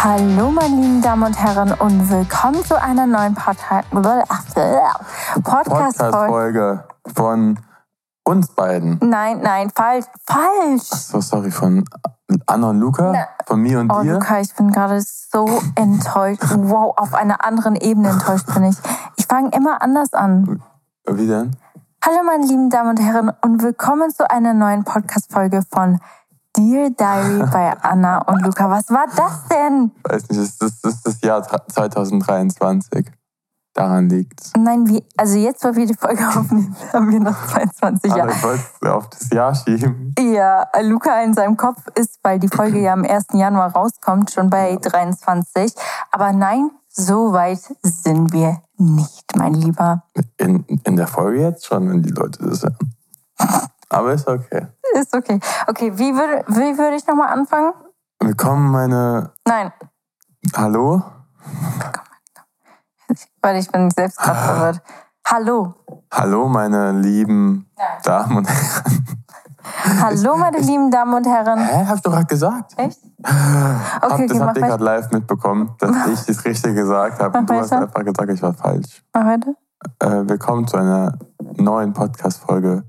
Hallo, meine lieben Damen und Herren, und willkommen zu einer neuen Podcast-Folge von uns beiden. Nein, nein, falsch, falsch. Ach so, sorry, von Anna und Luca, Na. von mir und oh, dir. Oh, Luca, ich bin gerade so enttäuscht. Wow, auf einer anderen Ebene enttäuscht bin ich. Ich fange immer anders an. Wie denn? Hallo, meine lieben Damen und Herren, und willkommen zu einer neuen Podcast-Folge von Dear Diary bei Anna und Luca. Was war das denn? Weiß nicht, das ist das, das Jahr 2023. Daran liegt Nein, wie, also jetzt, wo wir die Folge aufnehmen, haben wir noch 22 Jahre. Ich wollte es auf das Jahr schieben. Ja, Luca in seinem Kopf ist, weil die Folge ja am 1. Januar rauskommt, schon bei 23. Aber nein, so weit sind wir nicht, mein Lieber. In, in der Folge jetzt schon, wenn die Leute das hören. Aber ist okay. Ist okay. Okay, wie würde, wie würde ich nochmal anfangen? Willkommen, meine. Nein. Hallo? Weil ich bin selbst gerade verwirrt. Hallo. Hallo, meine lieben Nein. Damen und Herren. Hallo, meine ich, lieben Damen und Herren. Hä? Hab ich doch gerade gesagt. Echt? Okay, Hab, das okay, habt ihr gerade live mitbekommen, dass ich das richtig gesagt habe. Und du hast einfach gesagt, ich war falsch. Mach weiter. Äh, willkommen zu einer neuen Podcast-Folge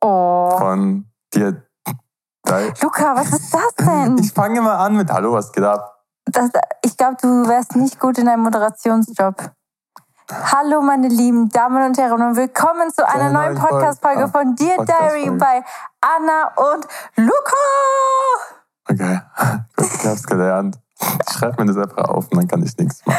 Oh. Von dir. Luca, was ist das denn? Ich fange mal an mit Hallo, was geht ab? Das, ich glaube, du wärst nicht gut in einem Moderationsjob. Hallo, meine lieben Damen und Herren, und willkommen zu einer neuen Podcast-Folge von Dear Podcast Diary bei Anna und Luca. Okay, gut, ich hab's gelernt. Schreib mir das einfach auf und dann kann ich nichts machen.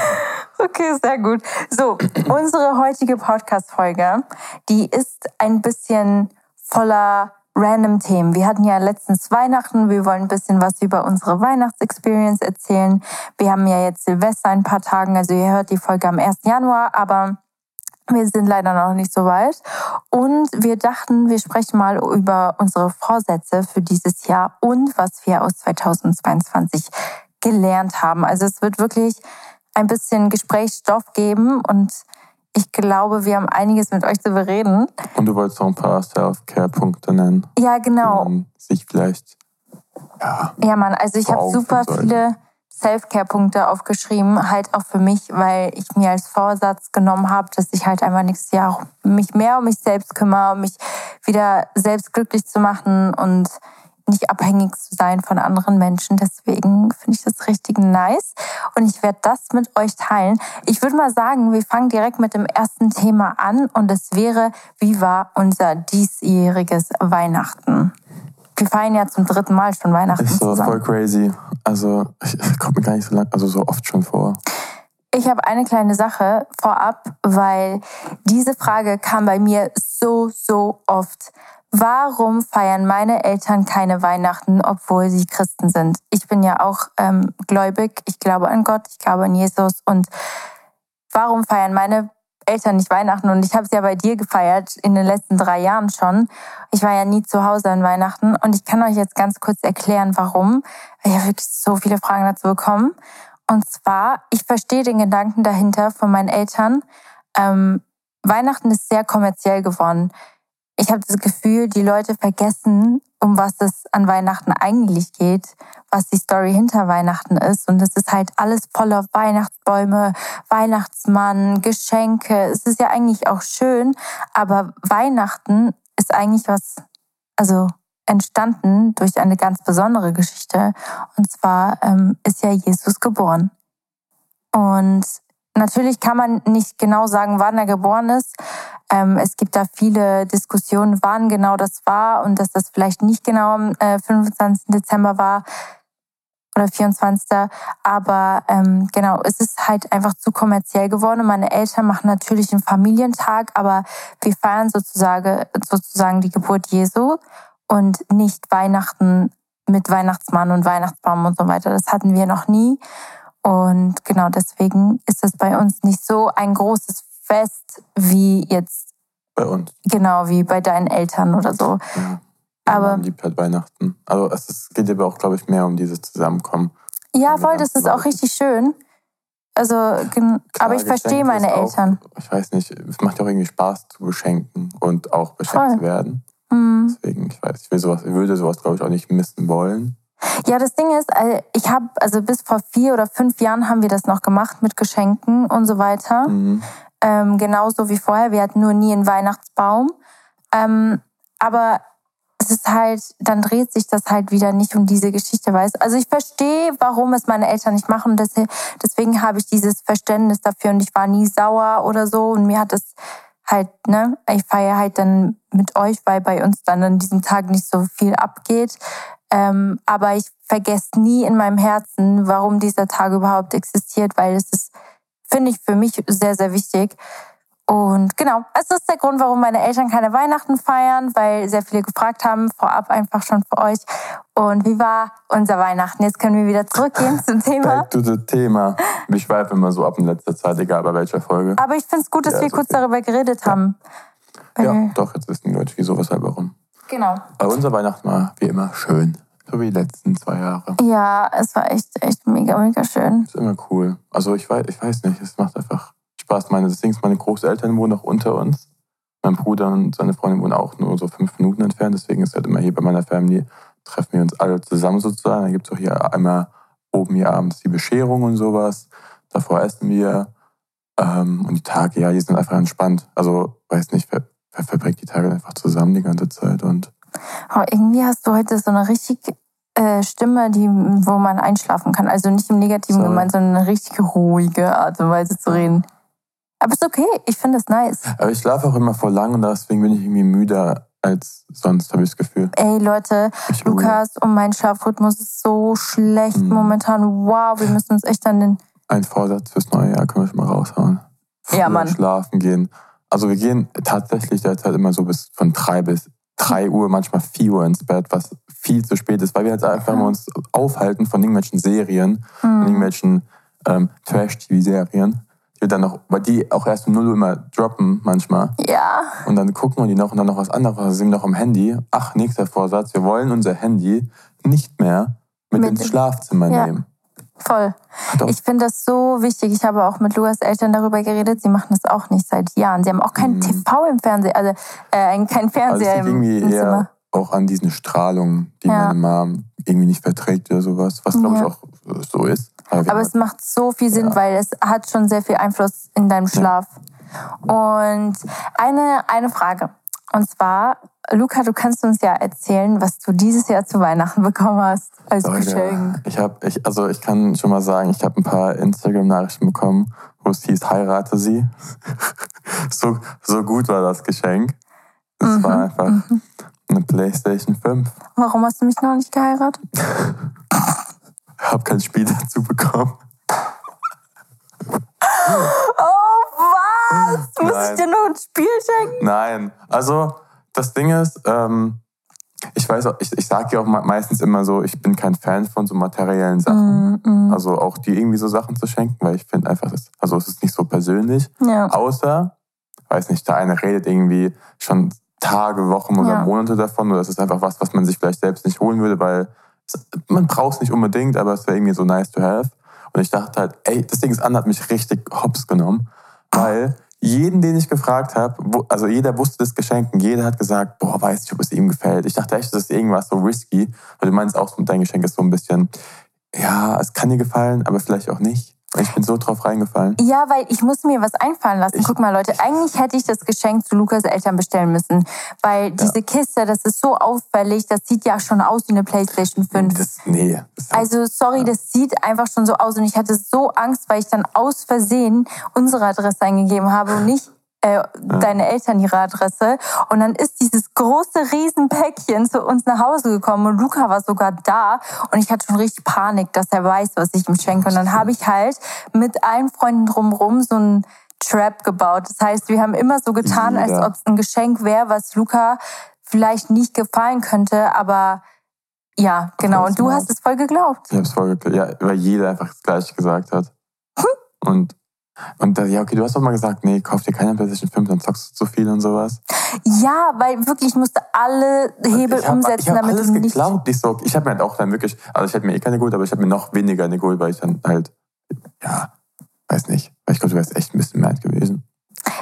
Okay, sehr gut. So, unsere heutige Podcast-Folge, die ist ein bisschen voller random Themen. Wir hatten ja letztens Weihnachten. Wir wollen ein bisschen was über unsere Weihnachtsexperience erzählen. Wir haben ja jetzt Silvester ein paar Tagen. Also ihr hört die Folge am 1. Januar, aber wir sind leider noch nicht so weit. Und wir dachten, wir sprechen mal über unsere Vorsätze für dieses Jahr und was wir aus 2022 gelernt haben. Also es wird wirklich ein bisschen Gesprächsstoff geben und ich glaube, wir haben einiges mit euch zu bereden. Und du wolltest noch ein paar Self-Care-Punkte nennen. Ja, genau. Die man sich vielleicht. Ja, ja Mann, also ich habe super viele Self-Care-Punkte aufgeschrieben, halt auch für mich, weil ich mir als Vorsatz genommen habe, dass ich halt einfach nächstes Jahr mich mehr um mich selbst kümmere, um mich wieder selbst glücklich zu machen und nicht abhängig zu sein von anderen Menschen. Deswegen finde ich das richtig nice und ich werde das mit euch teilen. Ich würde mal sagen, wir fangen direkt mit dem ersten Thema an und es wäre, wie war unser diesjähriges Weihnachten? Wir feiern ja zum dritten Mal schon Weihnachten. Ist so zusammen. voll crazy. Also, ich, kommt mir gar nicht so lang, also so oft schon vor. Ich habe eine kleine Sache vorab, weil diese Frage kam bei mir so, so oft. Warum feiern meine Eltern keine Weihnachten, obwohl sie Christen sind? Ich bin ja auch ähm, gläubig, ich glaube an Gott, ich glaube an Jesus. Und warum feiern meine Eltern nicht Weihnachten und ich habe es ja bei dir gefeiert in den letzten drei Jahren schon. Ich war ja nie zu Hause an Weihnachten und ich kann euch jetzt ganz kurz erklären, warum. Ich habe wirklich so viele Fragen dazu bekommen. Und zwar, ich verstehe den Gedanken dahinter von meinen Eltern. Ähm, Weihnachten ist sehr kommerziell geworden ich habe das Gefühl, die Leute vergessen, um was es an Weihnachten eigentlich geht, was die Story hinter Weihnachten ist. Und es ist halt alles voller Weihnachtsbäume, Weihnachtsmann, Geschenke. Es ist ja eigentlich auch schön, aber Weihnachten ist eigentlich was, also entstanden durch eine ganz besondere Geschichte. Und zwar ähm, ist ja Jesus geboren. Und Natürlich kann man nicht genau sagen, wann er geboren ist. Ähm, es gibt da viele Diskussionen, wann genau das war und dass das vielleicht nicht genau am äh, 25. Dezember war oder 24. Aber ähm, genau, es ist halt einfach zu kommerziell geworden. meine Eltern machen natürlich einen Familientag, aber wir feiern sozusagen, sozusagen die Geburt Jesu und nicht Weihnachten mit Weihnachtsmann und Weihnachtsbaum und so weiter. Das hatten wir noch nie. Und genau deswegen ist es bei uns nicht so ein großes Fest wie jetzt. Bei uns. Genau, wie bei deinen Eltern oder so. Ja. Aber man liebt halt Weihnachten. Also es ist, geht aber auch, glaube ich, mehr um dieses Zusammenkommen. Ja, voll, das ist auch richtig schön. Also, Klar, aber ich verstehe meine auch, Eltern. Ich weiß nicht, es macht ja auch irgendwie Spaß zu beschenken und auch beschenkt zu werden. Mhm. Deswegen, ich weiß, ich will sowas, ich würde sowas, glaube ich, auch nicht missen wollen. Ja, das Ding ist, ich habe, also bis vor vier oder fünf Jahren haben wir das noch gemacht mit Geschenken und so weiter. Mhm. Ähm, genauso wie vorher. Wir hatten nur nie einen Weihnachtsbaum. Ähm, aber es ist halt, dann dreht sich das halt wieder nicht um diese Geschichte, weißt Also ich verstehe, warum es meine Eltern nicht machen. Deswegen habe ich dieses Verständnis dafür und ich war nie sauer oder so. Und mir hat es halt, ne, ich feiere halt dann mit euch, weil bei uns dann an diesem Tag nicht so viel abgeht. Ähm, aber ich vergesse nie in meinem Herzen, warum dieser Tag überhaupt existiert, weil es ist, finde ich, für mich sehr, sehr wichtig. Und genau, es ist der Grund, warum meine Eltern keine Weihnachten feiern, weil sehr viele gefragt haben, vorab einfach schon für euch. Und wie war unser Weihnachten? Jetzt können wir wieder zurückgehen zum Thema. Back to the Thema. Ich schweife immer so ab in letzter Zeit, egal bei welcher Folge. Aber ich finde es gut, dass ja, wir kurz okay. darüber geredet ja. haben. Ja, doch, jetzt wissen die Leute, wieso, weshalb, warum. Genau. Aber unser Weihnachten war wie immer schön. So wie die letzten zwei Jahre. Ja, es war echt, echt mega, mega schön. Ist immer cool. Also ich weiß, ich weiß nicht, es macht einfach Spaß. Meine, das Ding ist, meine Großeltern wohnen auch unter uns. Mein Bruder und seine Freundin wohnen auch nur so fünf Minuten entfernt. Deswegen ist halt immer hier bei meiner Family, treffen wir uns alle zusammen sozusagen. Dann gibt es auch hier einmal oben hier abends die Bescherung und sowas. Davor essen wir. Ähm, und die Tage, ja, die sind einfach entspannt. Also, weiß nicht, wer, wer verbringt die Tage einfach zusammen die ganze Zeit und Oh, irgendwie hast du heute so eine richtig äh, Stimme, die, wo man einschlafen kann. Also nicht im negativen gemeint, sondern eine richtig ruhige Art und Weise zu reden. Aber ist okay, ich finde es nice. Aber ich schlafe auch immer voll lang und deswegen bin ich irgendwie müder als sonst, habe ich das Gefühl. Ey Leute, ich Lukas und mein Schlafrhythmus ist so schlecht mhm. momentan. Wow, wir müssen uns echt an den... Ein Vorsatz fürs neue Jahr können wir schon mal raushauen. Früher ja, Mann. schlafen gehen. Also wir gehen tatsächlich derzeit immer so bis von drei bis 3 Uhr, manchmal 4 Uhr ins Bett, was viel zu spät ist, weil wir halt einfach mhm. uns aufhalten von irgendwelchen Serien, mhm. von irgendwelchen ähm, Trash-TV-Serien, die dann noch, weil die auch erst um 0 Uhr immer droppen manchmal. Ja. Und dann gucken wir die noch und dann noch was anderes, also sind wir noch am Handy. Ach, nächster Vorsatz, wir wollen unser Handy nicht mehr mit, mit ins Schlafzimmer ja. nehmen. Voll. Doch. Ich finde das so wichtig. Ich habe auch mit Lukas Eltern darüber geredet. Sie machen das auch nicht seit Jahren. Sie haben auch keinen Mhm. TV im Fernseher, also äh, Also es Fernseher liegt im, irgendwie im eher Zimmer. auch an diesen Strahlungen, die Ja. meine Mom irgendwie nicht verträgt oder sowas, was glaube Ja. ich auch äh, so ist. Aber haben es macht so viel Sinn, Ja. weil es hat schon sehr viel Einfluss in deinem Schlaf. Und eine, eine Frage. Und zwar, Luca, du kannst uns ja erzählen, was du dieses Jahr zu Weihnachten bekommen hast als Leute, Geschenk. Ich habe, ich, also ich kann schon mal sagen, ich habe ein paar Instagram-Nachrichten bekommen, wo es hieß, heirate sie. so, so gut war das Geschenk. Es Mhm, war einfach eine Playstation 5. Warum hast du mich noch nicht geheiratet? Ich habe kein Spiel dazu bekommen. Oh, was? Muss Nein. ich dir noch ein Spiel schenken? Nein, also das Ding ist, ähm, ich weiß auch, ich, ich sage ja auch me- meistens immer so, ich bin kein Fan von so materiellen Sachen. Mm, Also auch die irgendwie so Sachen zu schenken, weil ich finde einfach, das, also es ist nicht so persönlich. mm. Ja. Außer, weiß nicht, der eine redet irgendwie schon Tage, Wochen oder Ja. Monate davon. Oder es ist einfach was, was man sich vielleicht selbst nicht holen würde, weil es, man braucht es nicht unbedingt, aber es wäre irgendwie so nice to have. Und ich dachte halt, ey, das Ding ist an, hat mich richtig hops genommen, weil jeden, den ich gefragt habe, also jeder wusste das Geschenken, jeder hat gesagt, boah, weiß nicht, ob es ihm gefällt. Ich dachte echt, das ist irgendwas so risky, weil du meinst auch, dein Geschenk ist so ein bisschen, ja, es kann dir gefallen, aber vielleicht auch nicht. Ich bin so drauf reingefallen. Ja, weil ich muss mir was einfallen lassen. Ich- Guck mal, Leute, eigentlich hätte ich das Geschenk zu Lukas Eltern bestellen müssen. Weil diese Kiste, das ist so auffällig, das sieht ja schon aus wie eine Playstation 5. Das, nee. Das Also sorry, das sieht einfach schon so aus und ich hatte so Angst, weil ich dann aus Versehen unsere Adresse eingegeben habe und nicht äh, deine Eltern ihre Adresse. Und dann ist dieses große Riesenpäckchen zu uns nach Hause gekommen und Luca war sogar da und ich hatte schon richtig Panik, dass er weiß, was ich ihm schenke. Und dann habe ich halt mit allen Freunden drumherum so ein Trap gebaut. Das heißt, wir haben immer so getan, als ob es ein Geschenk wäre, was Luca vielleicht nicht gefallen könnte, aber ja, genau. Und du hast es voll geglaubt. Ich hab's voll geklärt. Ja, weil jeder einfach das Gleiche gesagt hat. Und, und da, ja, okay, du hast doch mal gesagt, nee, kauf dir keine PlayStation 5, dann zockst du zu viel und sowas. Ja, weil wirklich ich musste alle Hebel hab, umsetzen, ich hab damit alles du nicht. geglaubt. Ich, so, ich habe mir halt auch dann wirklich, also ich hätte mir eh keine geholt, aber ich habe mir noch weniger eine geholt, weil ich dann halt, ja, weiß nicht. Weil ich glaube, du wärst echt ein bisschen mad gewesen.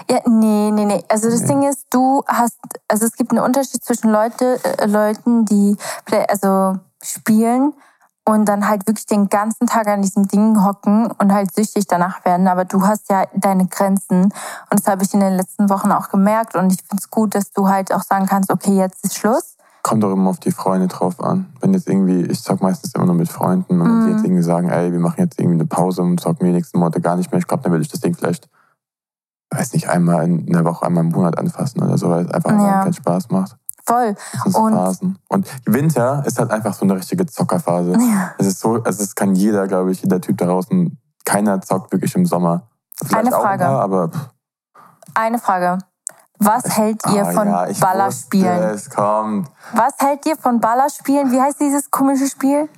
Ja, nee, nee, nee. Also das Nee. Ding ist, du hast, also es gibt einen Unterschied zwischen Leute, äh, Leuten, die play- also spielen und dann halt wirklich den ganzen Tag an diesem Ding hocken und halt süchtig danach werden. Aber du hast ja deine Grenzen und das habe ich in den letzten Wochen auch gemerkt und ich finde es gut, dass du halt auch sagen kannst, okay, jetzt ist Schluss. Kommt doch immer auf die Freunde drauf an. Wenn jetzt irgendwie, ich zock meistens immer nur mit Freunden und wenn die Mhm. jetzt irgendwie sagen, ey, wir machen jetzt irgendwie eine Pause und zocken die nächsten Monate gar nicht mehr, ich glaube, dann würde ich das Ding vielleicht, weiß nicht, einmal in der Woche, einmal im Monat anfassen oder so, weil es einfach Ja. keinen Spaß macht. Voll. Und- Phasen. Und Winter ist halt einfach so eine richtige Zockerphase. Ja. Es ist so, also es kann jeder, glaube ich, jeder Typ da draußen, keiner zockt wirklich im Sommer. Vielleicht Eine auch Frage. Ein paar, aber Eine Frage. Was hält ihr ah, von ja, ich Ballerspielen? Wusste, es kommt. Was hält ihr von Ballerspielen? Wie heißt dieses komische Spiel?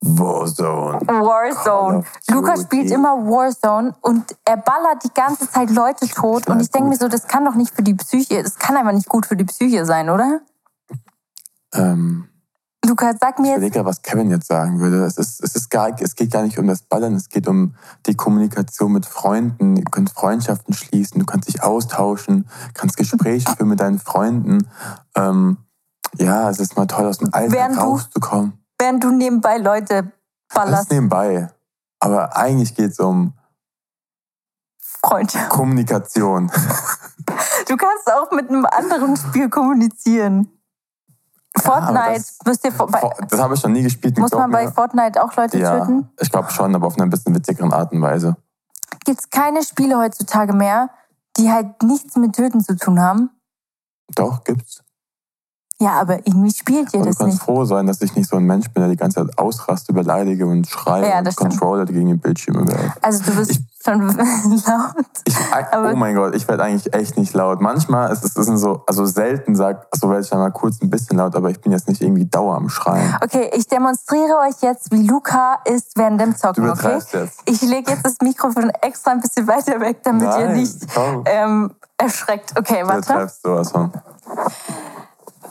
Warzone. Warzone. Luca spielt immer Warzone und er ballert die ganze Zeit Leute tot. Und ich denke mir so, das kann doch nicht für die Psyche, das kann einfach nicht gut für die Psyche sein, oder? Ähm, Luca, sag ich mir jetzt, überlege, was Kevin jetzt sagen würde. Es, ist, es, ist gar, es geht gar nicht um das Ballern, es geht um die Kommunikation mit Freunden. Du kannst Freundschaften schließen, du kannst dich austauschen, kannst Gespräche führen mit deinen Freunden. Ähm, ja, es ist mal toll, aus dem Alltag Während du- rauszukommen. Während du nebenbei Leute Das ballerst, ist nebenbei. Aber eigentlich geht es um Freundschaft. Kommunikation. Du kannst auch mit einem anderen Spiel kommunizieren. Fortnite, das- müsst ihr, bei, Das habe ich noch nie gespielt. muss man bei mir. Fortnite auch Leute Ja, töten? ich glaube schon, aber auf einer bisschen witzigeren Art und Weise. Gibt es keine Spiele heutzutage mehr, die halt nichts mit Töten zu tun haben? Doch, gibt's. Ja, aber irgendwie spielt ihr Aber du das kannst nicht. froh sein, dass ich nicht so ein Mensch bin, der die ganze Zeit ausraste, beleidige und schreie Ja, und das stimmt. Controller die gegen den Bildschirm werfe. Also du bist Ich- schon laut. Ich, Aber- oh mein Gott, ich werde eigentlich echt nicht laut. Manchmal ist es ist so, also selten sag, so werde ich dann mal kurz ein bisschen laut, aber ich bin jetzt nicht irgendwie dauer am Schreien. Okay, ich demonstriere euch jetzt, wie Luca ist während dem Du Zocken, okay? übertreibst jetzt. Ich lege jetzt das Mikrofon extra ein bisschen weiter weg, damit ihr Nein, nicht komm. ähm, erschreckt. Okay, Du warte. übertreibst sowas von.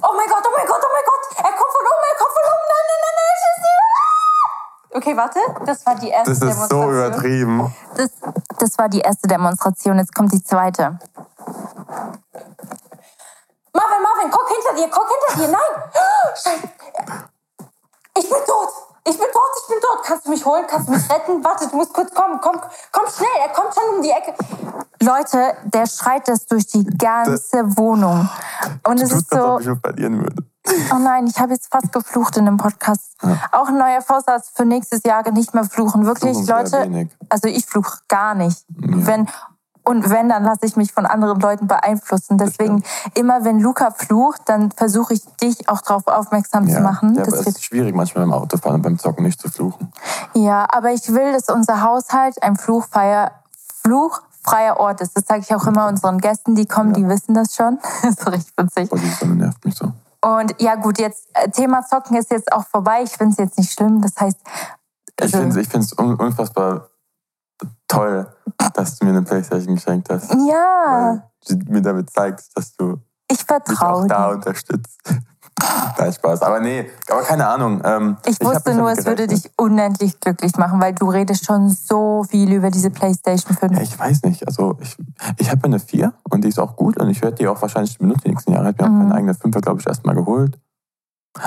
Oh mein Gott, oh mein Gott, oh mein Gott! Er kommt von oben, er kommt von oben! Nein, nein, nein, nein, schieß ihn! Okay, warte. Das war die erste Das ist so Demonstration. übertrieben. Das, das war die erste Demonstration. Jetzt kommt die zweite. Marvin, Marvin, guck hinter dir, guck hinter dir. Nein! Scheiße. Ich bin tot. Ich bin tot, ich bin tot. Kannst du mich holen? Kannst du mich retten? Warte, du musst kurz kommen. Komm, komm schnell. Er kommt schon um die Ecke. Leute, der schreit das durch die ganze Wohnung. Und es ist das, so, ich verlieren würde. oh nein, ich habe jetzt fast geflucht in dem Podcast. Auch ein neuer Vorsatz für nächstes Jahr, nicht mehr fluchen. Wirklich, Leute. wenig. Also ich fluche gar nicht. Ja. Wenn, und wenn, dann lasse ich mich von anderen Leuten beeinflussen. Deswegen, immer wenn Luca flucht, dann versuche ich dich auch darauf aufmerksam zu machen. Ja, Das es ist schwierig manchmal beim Autofahren und beim Zocken nicht zu fluchen. ja, aber ich will, dass unser Haushalt ein fluchfreier, fluchfreier Ort ist. Das sage ich auch immer unseren Gästen, die kommen, die wissen das schon. das ist richtig witzig. Boah, die Sonne nervt mich so. Und ja gut, jetzt äh, Thema Zocken ist jetzt auch vorbei. Ich finde es jetzt nicht schlimm. Das heißt, Ich also- finde es ich find's un unfassbar toll, dass du mir eine Playstation geschenkt hast. ja, Weil du mir damit zeigst, dass du ich mich vertraue auch da unterstützt. Nein, Spaß. Aber nee, aber keine Ahnung. Ähm, Ich hab wusste nur, es würde dich unendlich glücklich machen, weil du redest schon so viel über diese PlayStation 5. Ja, ich weiß nicht. Also ich, ich habe eine 4 und die ist auch gut und ich werde die auch wahrscheinlich benutzen die nächsten Jahre. Ich habe mir auch Mhm. meine eigene 5 glaube ich, erstmal geholt.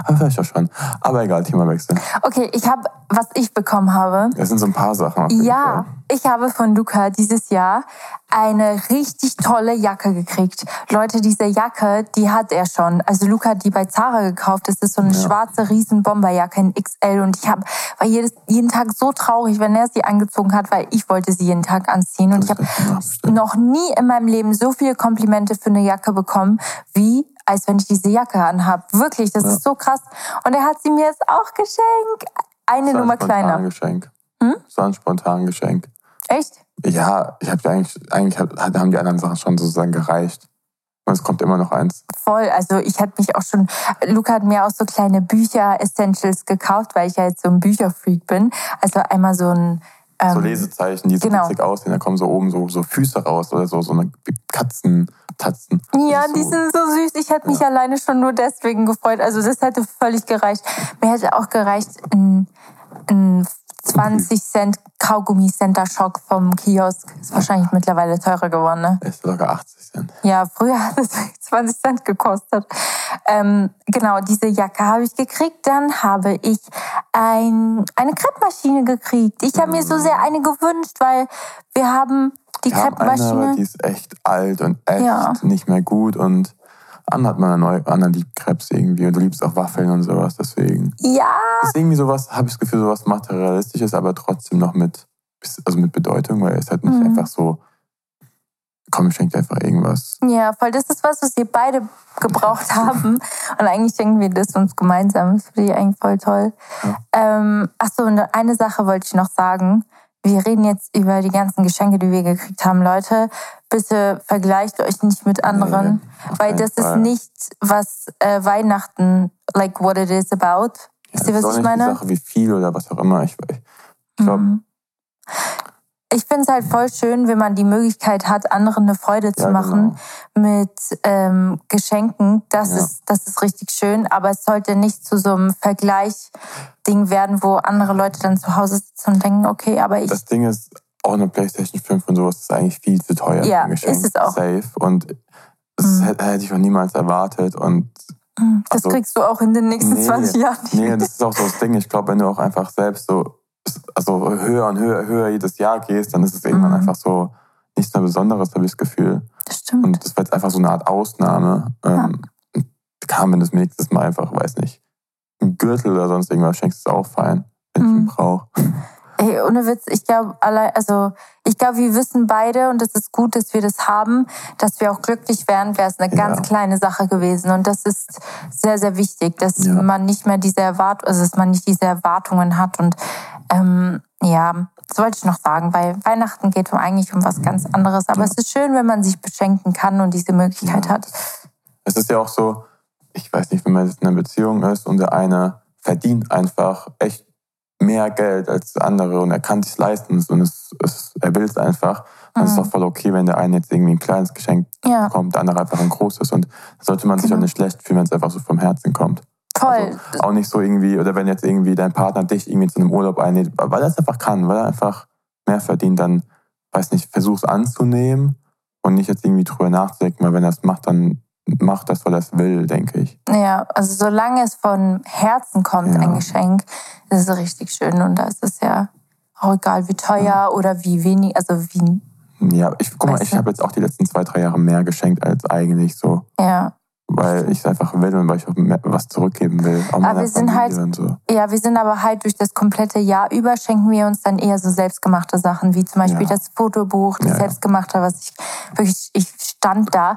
Aber vielleicht auch schon. Aber egal, Themawechsel. Okay, ich habe, was ich bekommen habe. Das sind so ein paar Sachen. Ja, Fall. ich habe von Luca dieses Jahr eine richtig tolle Jacke gekriegt. Leute, diese Jacke, die hat er schon. Also Luca hat die bei Zara gekauft. Das ist so eine Ja. schwarze riesen Bomberjacke in XL und ich habe war jedes, jeden Tag so traurig, wenn er sie angezogen hat, weil ich wollte sie jeden Tag anziehen und ich habe noch nie in meinem Leben so viele Komplimente für eine Jacke bekommen, wie als wenn ich diese Jacke anhabe. Wirklich, das Ja. ist so krass. Und er hat sie mir jetzt auch geschenkt. Eine Das war Nummer ein kleiner. Geschenk. Hm? Das war ein spontan Geschenk. Echt? Ja, ich habe eigentlich, eigentlich hab, haben die anderen Sachen schon sozusagen gereicht. Und es kommt immer noch eins. Voll. Also ich hatte mich auch schon, Luca hat mir auch so kleine Bücher-Essentials gekauft, weil ich ja jetzt so ein Bücherfreak bin. Also einmal so ein... Ähm, So Lesezeichen, die so genau. witzig aussehen. Da kommen so oben so, so Füße raus oder so, so eine Katzentatzen. Ja, Das ist die so- sind so süß. Ich hätte mich alleine schon nur deswegen gefreut. Also das hätte völlig gereicht. Mir hätte auch gereicht ein, ein 20 Cent Kaugummi Center Shock vom Kiosk. Ist wahrscheinlich mittlerweile teurer geworden, ne? Ist sogar 80 Cent. Ja, früher hat es 20 Cent gekostet. Ähm, genau, diese Jacke habe ich gekriegt. Dann habe ich ein, eine Kreppmaschine gekriegt. Ich habe mir so sehr eine gewünscht, weil wir haben die Wir haben eine, aber Kreppmaschine. die ist echt alt und echt Ja. nicht mehr gut. Und Anna hat mal eine neue, Anna liebt Krebs irgendwie und du liebst auch Waffeln und sowas. Deswegen Ja, ist irgendwie sowas, habe ich das Gefühl, sowas materialistisches, aber trotzdem noch mit, also mit Bedeutung, weil es halt nicht Mhm. einfach so, komm, ich schenke dir einfach irgendwas. ja, voll. Das ist was, was wir beide gebraucht haben. Und eigentlich schenken wir das uns gemeinsam. Das finde ich eigentlich voll toll. Ähm, Achso, und eine Sache wollte ich noch sagen. Wir reden jetzt über die ganzen Geschenke, die wir gekriegt haben. Leute, bitte vergleicht euch nicht mit anderen, auf weil das ist Fall. nicht, was äh, Weihnachten, like what it is about. Wisst ihr, das ist was auch ich nicht meine? die Sache, wie viel oder was auch immer. Ich, ich, ich glaube, Mhm. Ich finde es halt voll schön, wenn man die Möglichkeit hat, anderen eine Freude zu Ja, machen mit ähm, Geschenken. Das, Ja. ist, das ist richtig schön, aber es sollte nicht zu so einem Vergleich-Ding werden, wo andere Leute dann zu Hause sitzen und denken, okay, aber ich. das Ding ist, auch eine PlayStation 5 und sowas ist eigentlich viel zu teuer. Ja, Geschenk. ist es auch. Safe. Und das Mhm. hätte, hätte ich auch niemals erwartet. Und das also- kriegst du auch in den nächsten Nee, 20 Jahren nicht. nee, das ist auch so das Ding. Ich glaube, wenn du auch einfach selbst so, also höher und höher, höher jedes Jahr gehst, dann ist es irgendwann Mhm. einfach so nichts mehr Besonderes, habe ich das Gefühl. Das stimmt. Und das wird jetzt einfach so eine Art Ausnahme. Ähm, Kam, wenn es mir nächstes Mal einfach, weiß nicht, ein Gürtel oder sonst irgendwas schenkst, ist auch fein, wenn ich ihn Mhm. brauche. Ey, ohne Witz, ich glaube, allein, also ich glaube, wir wissen beide und es ist gut, dass wir das haben, dass wir auch glücklich wären, wäre es eine Ja. ganz kleine Sache gewesen. Und das ist sehr, sehr wichtig, dass Ja. man nicht mehr diese Erwartungen, also dass man nicht diese Erwartungen hat. Und ähm, ja, das wollte ich noch sagen, weil Weihnachten geht um eigentlich um was ganz anderes. Aber Ja. es ist schön, wenn man sich beschenken kann und diese Möglichkeit hat. Es ist ja auch so, ich weiß nicht, wenn man jetzt in einer Beziehung ist und der eine verdient einfach echt mehr Geld als der andere und er kann sich leisten und es, es, er will es einfach, dann ist es Mhm. doch voll okay, wenn der eine jetzt irgendwie ein kleines Geschenk Ja, bekommt, der andere einfach ein großes. Und da sollte man sich Genau. auch nicht schlecht fühlen, wenn es einfach so vom Herzen kommt. Voll. Also auch nicht so irgendwie, oder wenn jetzt irgendwie dein Partner dich irgendwie zu einem Urlaub einlädt, weil er es einfach kann, weil er einfach mehr verdient, dann, weiß nicht, versuch's anzunehmen und nicht jetzt irgendwie drüber nachzudenken, weil wenn er es macht, dann macht das, weil er es will, denke ich. Ja, also solange es von Herzen kommt, Ja. ein Geschenk, ist es richtig schön. Und da ist es ja auch egal, wie teuer oder wie wenig, also wie, Ja, ich guck mal, ich habe jetzt auch die letzten zwei, drei Jahre mehr geschenkt als eigentlich so, ja. weil ich es einfach will und weil ich auch was zurückgeben will. Auch meiner wir sind halt- so. Ja, wir sind aber halt durch das komplette Jahr über schenken wir uns dann eher so selbstgemachte Sachen, wie zum Beispiel Ja. das Fotobuch, das Ja, ja. selbstgemachte, was ich wirklich, ich stand da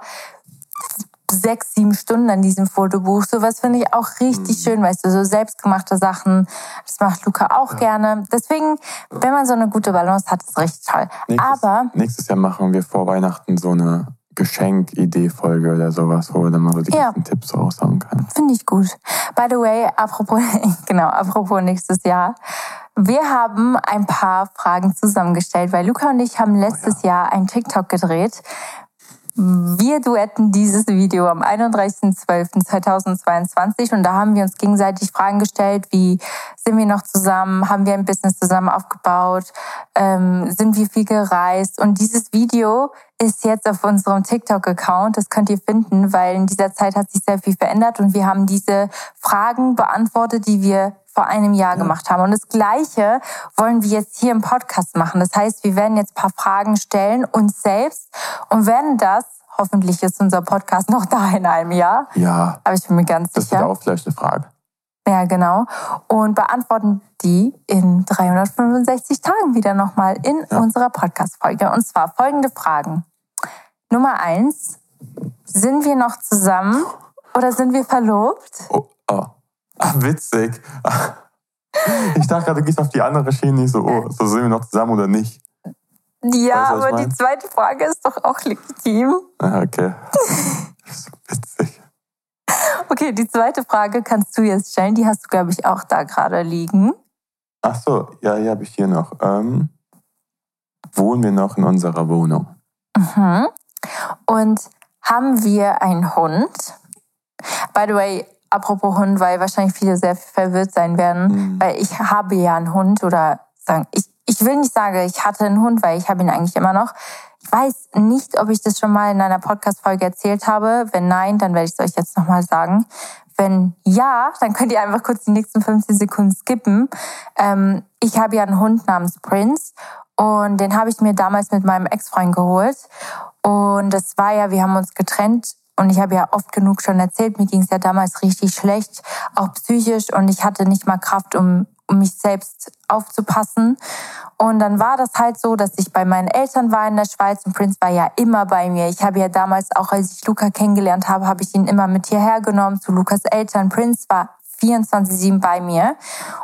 sechs, sieben Stunden an diesem Fotobuch. Sowas finde ich auch richtig Mhm. schön, weißt du, so selbstgemachte Sachen. Das macht Luca auch gerne. Deswegen, wenn man so eine gute Balance hat, ist richtig toll. Nächstes, Aber nächstes Jahr machen wir vor Weihnachten so eine Geschenk-Idee-Folge oder sowas, wo wir dann mal so die Ja. ganzen Tipps raushauen können. Finde ich gut. By the way, apropos, genau, apropos nächstes Jahr. Wir haben ein paar Fragen zusammengestellt, weil Luca und ich haben letztes Jahr ein TikTok gedreht. Wir duetten dieses Video am 31.12.2022 und da haben wir uns gegenseitig Fragen gestellt, wie sind wir noch zusammen, haben wir ein Business zusammen aufgebaut, ähm, sind wir viel gereist und dieses Video ist jetzt auf unserem TikTok-Account, das könnt ihr finden, weil in dieser Zeit hat sich sehr viel verändert und wir haben diese Fragen beantwortet, die wir vor einem Jahr gemacht haben. Und das Gleiche wollen wir jetzt hier im Podcast machen. Das heißt, wir werden jetzt ein paar Fragen stellen, uns selbst und werden das, hoffentlich ist unser Podcast noch da in einem Jahr, Ja, aber ich bin mir ganz das sicher. wird auch vielleicht eine Frage. Ja, genau. Und beantworten die in 365 Tagen wieder nochmal in Ja. unserer Podcast-Folge. Und zwar folgende Fragen. Nummer eins. Sind wir noch zusammen oder sind wir verlobt? Oh, oh. Ah, witzig. Ich dachte gerade, du gehst auf die andere Schiene nicht so, oh, so sind wir noch zusammen oder nicht. Ja, Weißt ich aber die zweite Frage ist doch auch legitim. Ah, okay. Das ist witzig. Okay, die zweite Frage kannst du jetzt stellen. Die hast du, glaube ich, auch da gerade liegen. Ach so, ja, hier habe ich hier noch. Ähm, wohnen wir noch in unserer Wohnung? Mhm. Und haben wir einen Hund? By the way, apropos Hund, weil wahrscheinlich viele sehr verwirrt sein werden, Mhm. weil ich habe ja einen Hund oder sagen, ich, ich will nicht sagen, ich hatte einen Hund, weil ich habe ihn eigentlich immer noch. Ich weiß nicht, ob ich das schon mal in einer Podcast-Folge erzählt habe. Wenn nein, dann werde ich es euch jetzt nochmal sagen. Wenn ja, dann könnt ihr einfach kurz die nächsten 15 Sekunden skippen. Ähm, ich habe ja einen Hund namens Prince und den habe ich mir damals mit meinem Ex-Freund geholt. Und das war ja, wir haben uns getrennt und ich habe ja oft genug schon erzählt, mir ging es ja damals richtig schlecht, auch psychisch und ich hatte nicht mal Kraft, um, um mich selbst aufzupassen. Und dann war das halt so, dass ich bei meinen Eltern war in der Schweiz und Prince war ja immer bei mir. Ich habe ja damals, auch als ich Luca kennengelernt habe, habe ich ihn immer mit hierher genommen zu Lukas Eltern. Prince war 24-7 bei mir.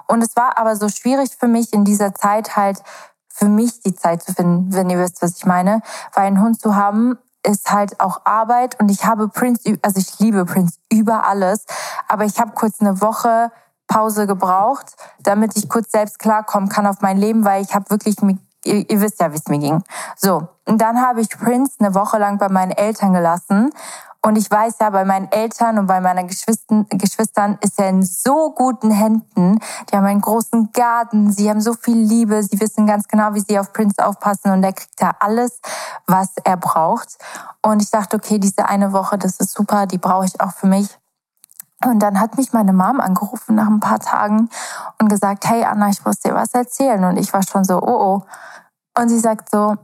Und es war aber so schwierig für mich in dieser Zeit halt für mich die Zeit zu finden, wenn ihr wisst, was ich meine. Weil einen Hund zu haben, ist halt auch Arbeit und ich habe Prince, also ich liebe Prince über alles, aber ich habe kurz eine Woche Pause gebraucht, damit ich kurz selbst klarkommen kann auf mein Leben, weil ich habe wirklich, ihr, ihr wisst ja, wie es mir ging. So, und dann habe ich Prince eine Woche lang bei meinen Eltern gelassen und ich weiß ja, bei meinen Eltern und bei meinen Geschwistern, Geschwistern ist er in so guten Händen. Die haben einen großen Garten, sie haben so viel Liebe, sie wissen ganz genau, wie sie auf Prince aufpassen und er kriegt da alles, was er braucht. Und ich dachte, okay, diese eine Woche, das ist super, die brauche ich auch für mich. Und dann hat mich meine Mom angerufen nach ein paar Tagen und gesagt, hey Anna, ich muss dir was erzählen. Und ich war schon so, oh oh. Und sie sagt so,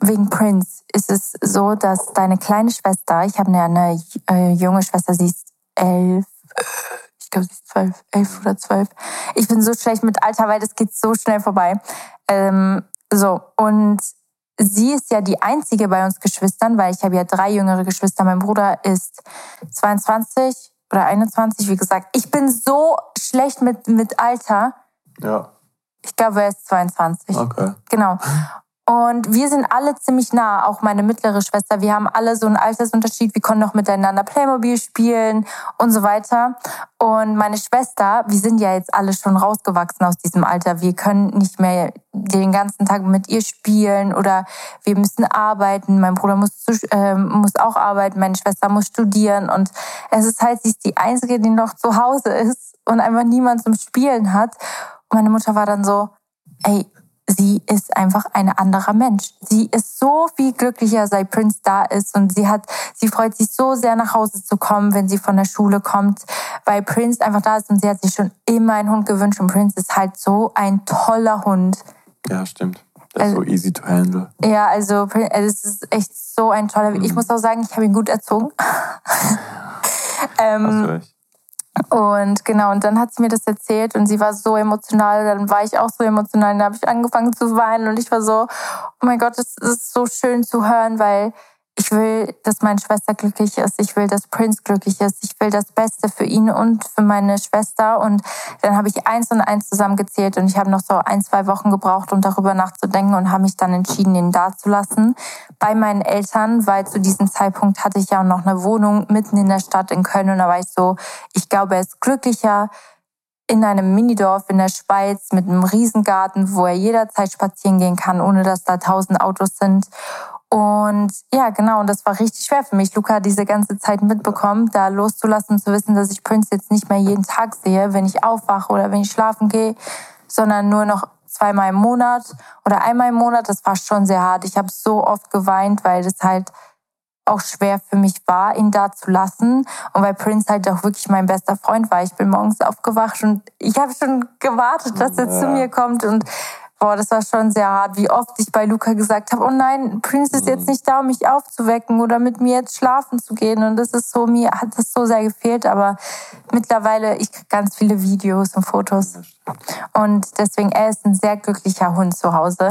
wegen Prince ist es so, dass deine kleine Schwester, ich habe eine äh, junge Schwester, sie ist elf, ich glaube, sie ist zwölf, elf oder zwölf. Ich bin so schlecht mit Alter, weil das geht so schnell vorbei. Ähm, so, und sie ist ja die einzige bei uns Geschwistern, weil ich habe ja drei jüngere Geschwister. Mein Bruder ist 22 oder 21, wie gesagt. Ich bin so schlecht mit, mit Alter. Ja, Ich glaube, er ist 22. okay. Genau. Und wir sind alle ziemlich nah, auch meine mittlere Schwester. Wir haben alle so einen Altersunterschied. Wir konnten noch miteinander Playmobil spielen und so weiter. Und meine Schwester, wir sind ja jetzt alle schon rausgewachsen aus diesem Alter. Wir können nicht mehr den ganzen Tag mit ihr spielen oder wir müssen arbeiten. Mein Bruder muss, zu, äh, muss auch arbeiten, meine Schwester muss studieren. Und es ist halt, sie ist die Einzige, die noch zu Hause ist und einfach niemand zum Spielen hat. Und meine Mutter war dann so, ey, sie ist einfach ein anderer Mensch. Sie ist so viel glücklicher, seit Prince da ist und sie hat, sie freut sich so sehr nach Hause zu kommen, wenn sie von der Schule kommt, weil Prince einfach da ist und sie hat sich schon immer einen Hund gewünscht und Prince ist halt so ein toller Hund. Ja, stimmt. Das ist also, so easy to handle. Ja, also, also es ist echt so ein toller. Mhm. Ich muss auch sagen, ich habe ihn gut erzogen. ähm, Hast du recht. Und genau, und dann hat sie mir das erzählt und sie war so emotional. Dann war ich auch so emotional. Dann habe ich angefangen zu weinen und ich war so, oh mein Gott, es ist so schön zu hören, weil ich will, dass meine Schwester glücklich ist. Ich will, dass Prince glücklich ist. Ich will das Beste für ihn und für meine Schwester. Und dann habe ich eins und eins zusammengezählt und ich habe noch so ein, zwei Wochen gebraucht, um darüber nachzudenken und habe mich dann entschieden, ihn dazulassen bei meinen Eltern, weil zu diesem Zeitpunkt hatte ich ja noch eine Wohnung mitten in der Stadt in Köln und da war ich so, ich glaube, er ist glücklicher in einem Minidorf in der Schweiz mit einem Riesengarten, wo er jederzeit spazieren gehen kann, ohne dass da tausend Autos sind. Und ja, genau, und das war richtig schwer für mich, Luca diese ganze Zeit mitbekommen, da loszulassen, zu wissen, dass ich Prince jetzt nicht mehr jeden Tag sehe, wenn ich aufwache oder wenn ich schlafen gehe, sondern nur noch zweimal im Monat oder einmal im Monat. Das war schon sehr hart. Ich habe so oft geweint, weil das halt auch schwer für mich war, ihn da zu lassen. Und weil Prince halt auch wirklich mein bester Freund war. Ich bin morgens aufgewacht und ich habe schon gewartet, dass er ja. zu mir kommt. Und Boah, das war schon sehr hart, wie oft ich bei Luca gesagt habe, oh nein, Prince ist jetzt mhm. nicht da, um mich aufzuwecken oder mit mir jetzt schlafen zu gehen. Und das ist so, mir hat das so sehr gefehlt. Aber mittlerweile, ich kriege ganz viele Videos und Fotos. Und deswegen, er ist ein sehr glücklicher Hund zu Hause.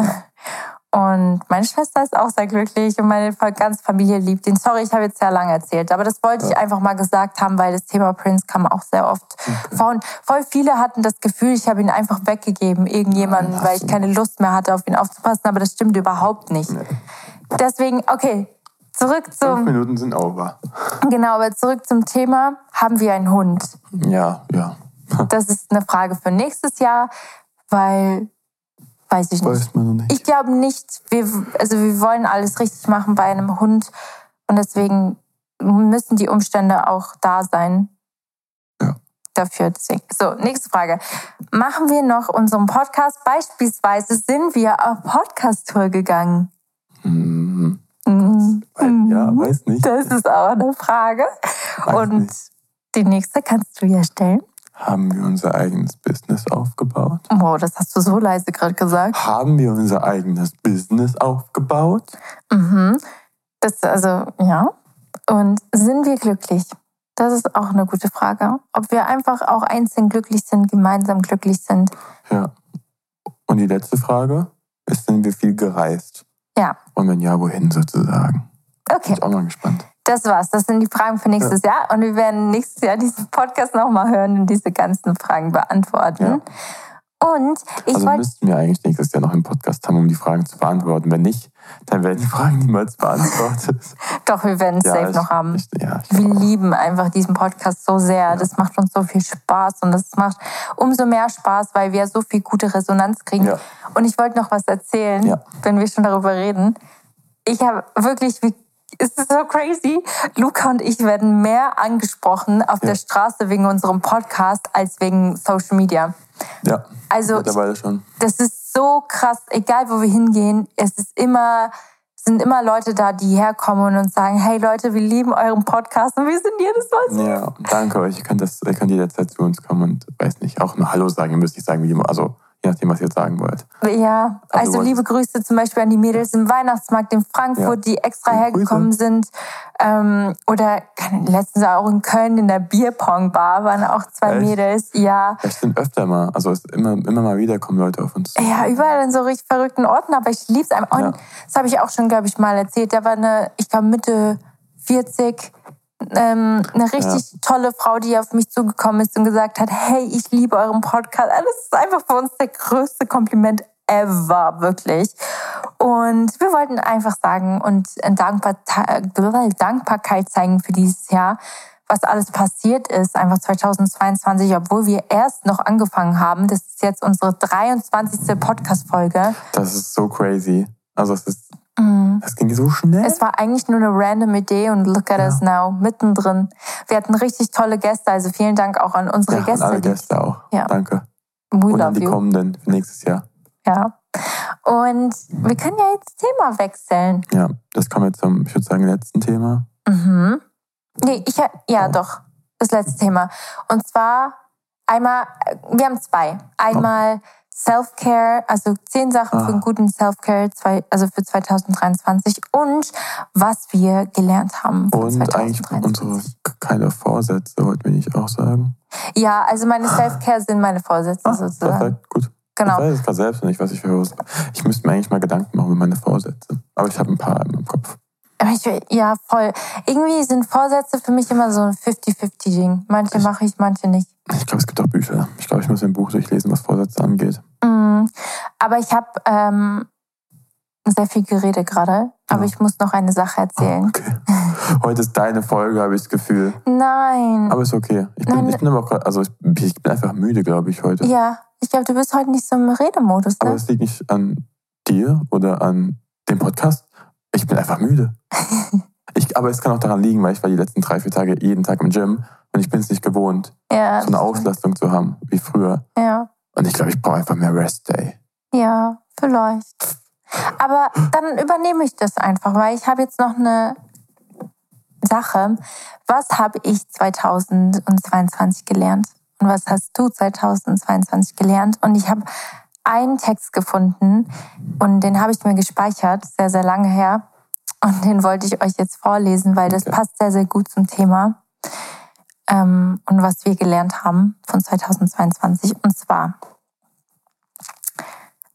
Meine Schwester ist auch sehr glücklich und meine ganze Familie liebt ihn. Sorry, ich habe jetzt sehr lange erzählt, aber das wollte ja. ich einfach mal gesagt haben, weil das Thema Prince kam auch sehr oft okay. vor. Und voll viele hatten das Gefühl, ich habe ihn einfach weggegeben, irgendjemanden, Nein, weil ich keine Lust mehr hatte, auf ihn aufzupassen, aber das stimmt überhaupt nicht. Nee. Deswegen, okay, zurück zum... Fünf Minuten sind over. Genau, aber zurück zum Thema, haben wir einen Hund? Ja, ja. das ist eine Frage für nächstes Jahr, weil Weiß ich nicht. Weiß man noch nicht. Ich glaube nicht. Wir, also wir wollen alles richtig machen bei einem Hund und deswegen müssen die Umstände auch da sein. Ja. Dafür. Deswegen. So, nächste Frage. Machen wir noch unseren Podcast? Beispielsweise sind wir auf Podcast-Tour gegangen. Mhm. Mhm. Ja, weiß nicht. Das ist auch eine Frage. Weiß und nicht. die nächste kannst du ja stellen. Haben wir unser eigenes Business aufgebaut? Wow, das hast du so leise gerade gesagt. Haben wir unser eigenes Business aufgebaut? Mhm. Das, also, ja. Und sind wir glücklich? Das ist auch eine gute Frage. Ob wir einfach auch einzeln glücklich sind, gemeinsam glücklich sind. Ja. Und die letzte Frage ist, sind wir viel gereist? Ja. Und wenn ja, wohin sozusagen? Okay. Bin ich auch mal gespannt. Das war's. Das sind die Fragen für nächstes ja. Jahr. Und wir werden nächstes Jahr diesen Podcast nochmal hören und diese ganzen Fragen beantworten. Ja. Und ich also müssten wir eigentlich nächstes Jahr noch einen Podcast haben, um die Fragen zu beantworten. Wenn nicht, dann werden die Fragen niemals beantwortet. Doch, wir werden es ja, safe ich, noch haben. Ich, ja, wir auch. lieben einfach diesen Podcast so sehr. Ja. Das macht uns so viel Spaß und das macht umso mehr Spaß, weil wir so viel gute Resonanz kriegen. Und ich wollte noch was erzählen, wenn wir schon darüber reden. Ich habe wirklich, wie es ist so crazy. Luca und ich werden mehr angesprochen auf ja. der Straße wegen unserem Podcast als wegen Social Media. Ja. Also mittlerweile schon. Das ist so krass, egal wo wir hingehen, es ist immer sind immer Leute da, die herkommen und sagen, hey Leute, wir lieben euren Podcast und wir sind jedes Mal so. Ja, danke euch. Ihr könnt, das, ihr könnt jederzeit zu uns kommen und weiß nicht, auch nur Hallo sagen. Ihr müsst nicht sagen, wie immer. Also je nachdem, was ihr jetzt sagen wollt. Ja, also, also liebe Grüße zum Beispiel an die Mädels im Weihnachtsmarkt in Frankfurt, ja. die extra hergekommen sind. Ähm, oder letztens auch in Köln in der Bierpong-Bar waren auch zwei Echt? Mädels. Ja. Das sind öfter mal. Also immer, immer mal wieder kommen Leute auf uns. Ja, überall in so richtig verrückten Orten. Aber ich liebe es einfach. Ja. Das habe ich auch schon, glaube ich, mal erzählt. Da war eine, ich glaube, Mitte 40 ähm, eine richtig ja. tolle Frau, die auf mich zugekommen ist und gesagt hat, hey, ich liebe euren Podcast. Das ist einfach für uns der größte Kompliment ever, wirklich. Und wir wollten einfach sagen und Dankbar Dankbarkeit zeigen für dieses Jahr, was alles passiert ist, einfach 2022, obwohl wir erst noch angefangen haben. Das ist jetzt unsere 23. Podcast-Folge. Das ist so crazy. Also es ist, mm. das ging so schnell. Es war eigentlich nur eine random Idee und look at ja. us now, mittendrin. Wir hatten richtig tolle Gäste, also vielen Dank auch an unsere ja, Gäste. An alle Gäste auch. Ja. Danke. We und an die you. kommenden für nächstes Jahr. Ja. Und wir können ja jetzt Thema wechseln. Ja, das kommen wir zum, ich würde sagen, letzten Thema. Mhm. Nee, ich, ja, oh. doch. Das letzte Thema. Und zwar einmal, wir haben zwei. Einmal oh. Self-Care, also zehn Sachen ah. für einen guten Self-Care, also für 2023 und was wir gelernt haben. Und 2023. eigentlich unsere keine Vorsätze, wollten wir nicht auch sagen? Ja, also meine Self-Care sind meine Vorsätze ah, sozusagen. Perfekt, gut. Genau. Ich weiß es gerade selbst nicht, was ich für Ich müsste mir eigentlich mal Gedanken machen über meine Vorsätze. Aber ich habe ein paar meinem Kopf. Ja, voll. Irgendwie sind Vorsätze für mich immer so ein 50-50-Ding. Manche mache ich, manche nicht. Ich glaube, es gibt auch Bücher. Ich glaube, ich muss ein Buch durchlesen, was Vorsätze angeht. Mm, aber ich habe ähm, sehr viel geredet gerade. Aber ja. ich muss noch eine Sache erzählen. Oh, okay. Heute ist deine Folge, habe ich das Gefühl. Nein. Aber ist okay. Ich bin, Nein. ich bin, aber, also ich bin einfach müde, glaube ich, heute. Ja, ich glaube, du bist heute nicht so im Redemodus. Ne? Aber es liegt nicht an dir oder an dem Podcast. Ich bin einfach müde. ich, aber es kann auch daran liegen, weil ich war die letzten drei, vier Tage jeden Tag im Gym und ich bin es nicht gewohnt, ja, so eine Auslastung zu haben wie früher. Ja. Und ich glaube, ich brauche einfach mehr Rest Day. Ja, vielleicht. Aber dann übernehme ich das einfach, weil ich habe jetzt noch eine Sache. Was habe ich 2022 gelernt? Und was hast du 2022 gelernt? Und ich habe einen Text gefunden und den habe ich mir gespeichert, sehr, sehr lange her. Und den wollte ich euch jetzt vorlesen, weil das okay. passt sehr, sehr gut zum Thema ähm, und was wir gelernt haben von 2022. Und zwar,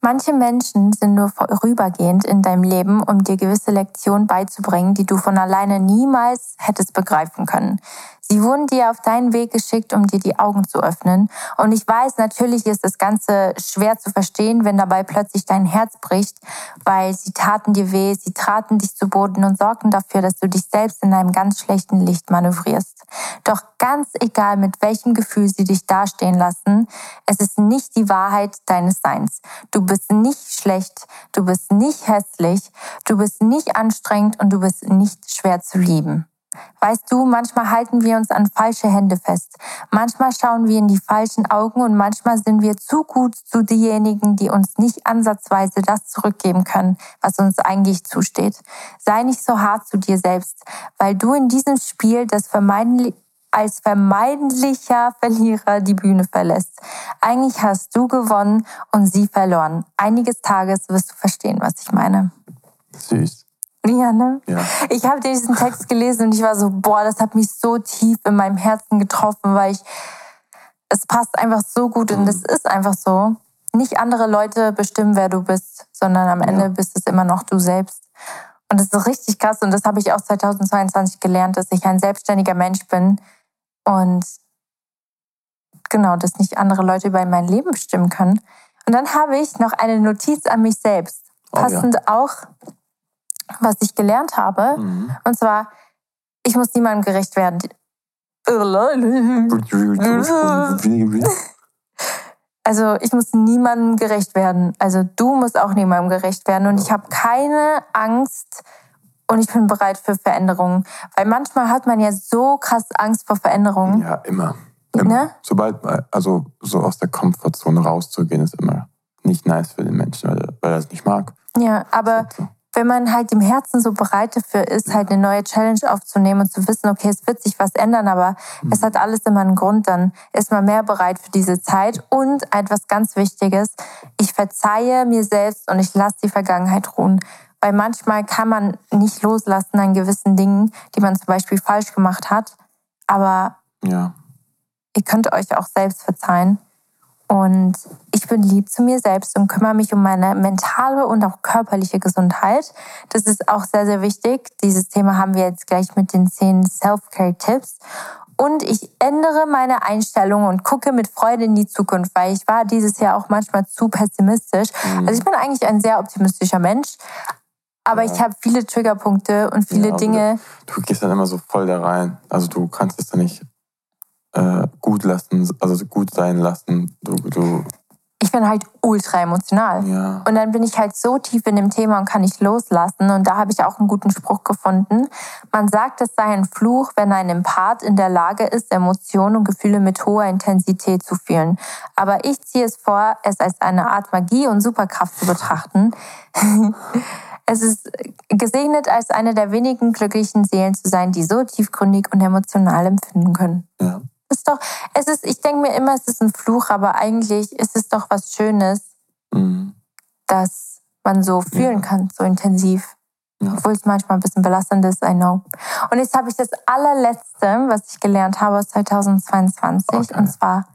Manche Menschen sind nur vorübergehend in deinem Leben, um dir gewisse Lektionen beizubringen, die du von alleine niemals hättest begreifen können. Sie wurden dir auf deinen Weg geschickt, um dir die Augen zu öffnen. Und ich weiß, natürlich ist das Ganze schwer zu verstehen, wenn dabei plötzlich dein Herz bricht, weil sie taten dir weh, sie traten dich zu Boden und sorgten dafür, dass du dich selbst in einem ganz schlechten Licht manövrierst. Doch ganz egal, mit welchem Gefühl sie dich dastehen lassen, es ist nicht die Wahrheit deines Seins. Du bist nicht schlecht, du bist nicht hässlich, du bist nicht anstrengend und du bist nicht schwer zu lieben. Weißt du, manchmal halten wir uns an falsche Hände fest. Manchmal schauen wir in die falschen Augen und manchmal sind wir zu gut zu diejenigen, die uns nicht ansatzweise das zurückgeben können, was uns eigentlich zusteht. Sei nicht so hart zu dir selbst, weil du in diesem Spiel das vermeintlich als vermeintlicher Verlierer die Bühne verlässt. Eigentlich hast du gewonnen und sie verloren. Einiges Tages wirst du verstehen, was ich meine. Süß. Ja, ne? Ja. Ich habe diesen Text gelesen und ich war so, boah, das hat mich so tief in meinem Herzen getroffen, weil ich, es passt einfach so gut und es ist einfach so. Nicht andere Leute bestimmen, wer du bist, sondern am Ende ja. bist es immer noch du selbst. Und das ist richtig krass und das habe ich auch 2022 gelernt, dass ich ein selbstständiger Mensch bin und genau, dass nicht andere Leute über mein Leben bestimmen können. Und dann habe ich noch eine Notiz an mich selbst, passend oh, ja. auch was ich gelernt habe. Mhm. Und zwar, ich muss niemandem gerecht werden. Also ich muss niemandem gerecht werden. Also du musst auch niemandem gerecht werden. Und ich habe keine Angst und ich bin bereit für Veränderungen. Weil manchmal hat man ja so krass Angst vor Veränderungen. Ja, immer. immer. Ne? Sobald, also so aus der Komfortzone rauszugehen, ist immer nicht nice für den Menschen, weil, weil er es nicht mag. Ja, aber so wenn man halt im Herzen so bereit dafür ist, halt eine neue Challenge aufzunehmen und zu wissen, okay, es wird sich was ändern, aber mhm. es hat alles immer einen Grund, dann ist man mehr bereit für diese Zeit. Und etwas ganz Wichtiges, ich verzeihe mir selbst und ich lasse die Vergangenheit ruhen. Weil manchmal kann man nicht loslassen an gewissen Dingen, die man zum Beispiel falsch gemacht hat. Aber ja. ihr könnt euch auch selbst verzeihen. Und ich bin lieb zu mir selbst und kümmere mich um meine mentale und auch körperliche Gesundheit. Das ist auch sehr, sehr wichtig. Dieses Thema haben wir jetzt gleich mit den zehn Self-Care-Tipps. Und ich ändere meine Einstellung und gucke mit Freude in die Zukunft, weil ich war dieses Jahr auch manchmal zu pessimistisch. Mhm. Also ich bin eigentlich ein sehr optimistischer Mensch, aber Ja. ich habe viele Triggerpunkte und viele Ja, Dinge. Du gehst dann immer so voll da rein. Also du kannst es dann nicht äh, gut lassen, also gut sein lassen. Du, du, Ich bin halt ultra emotional. ja. Und dann bin ich halt so tief in dem Thema und kann nicht loslassen. Und da habe ich auch einen guten Spruch gefunden. Man sagt, es sei ein Fluch, wenn ein Empath in der Lage ist, Emotionen und Gefühle mit hoher Intensität zu fühlen. Aber ich ziehe es vor, es als eine Art Magie und Superkraft zu betrachten. Es ist gesegnet, als eine der wenigen glücklichen Seelen zu sein, die so tiefgründig und emotional empfinden können. ja. ist doch, es ist, ich denke mir immer, es ist ein Fluch, aber eigentlich ist es doch was Schönes, Mhm. dass man so fühlen Ja. kann, so intensiv. Ja. Obwohl es manchmal ein bisschen belastend ist, I know. Und jetzt habe ich das allerletzte, was ich gelernt habe aus 2022, Okay. und zwar,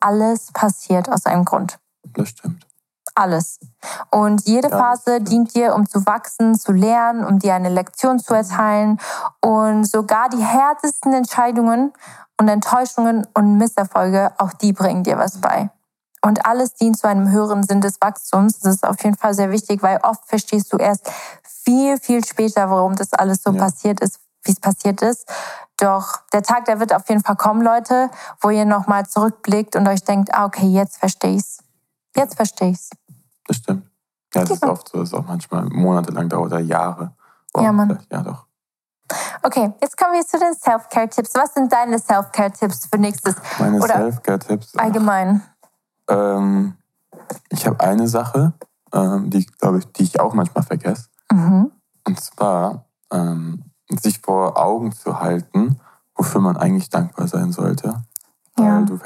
alles passiert aus einem Grund. Das stimmt. Alles. Und jede Ja, Phase dient dir, um zu wachsen, zu lernen, um dir eine Lektion zu erteilen. Und sogar die härtesten Entscheidungen und Enttäuschungen und Misserfolge, auch die bringen dir was bei. Und alles dient zu einem höheren Sinn des Wachstums. Das ist auf jeden Fall sehr wichtig, weil oft verstehst du erst viel, viel später, warum das alles so Ja. passiert ist, wie es passiert ist. Doch der Tag, der wird auf jeden Fall kommen, Leute, wo ihr nochmal zurückblickt und euch denkt, ah, okay, jetzt verstehe ich's. Jetzt verstehe ich's. Das stimmt. Ja, es ist oft so, dass es auch manchmal monatelang dauert oder Jahre. Ja, Mann. Ja, doch. Okay, jetzt kommen wir zu den Self-Care-Tipps. Was sind deine Self-Care-Tipps für nächstes? Meine Self-Care-Tipps. Allgemein. Ähm, ich habe eine Sache, ähm, die, glaube ich, die ich auch manchmal vergesse. Mhm. Und zwar, ähm, sich vor Augen zu halten, wofür man eigentlich dankbar sein sollte. Ja. Weil du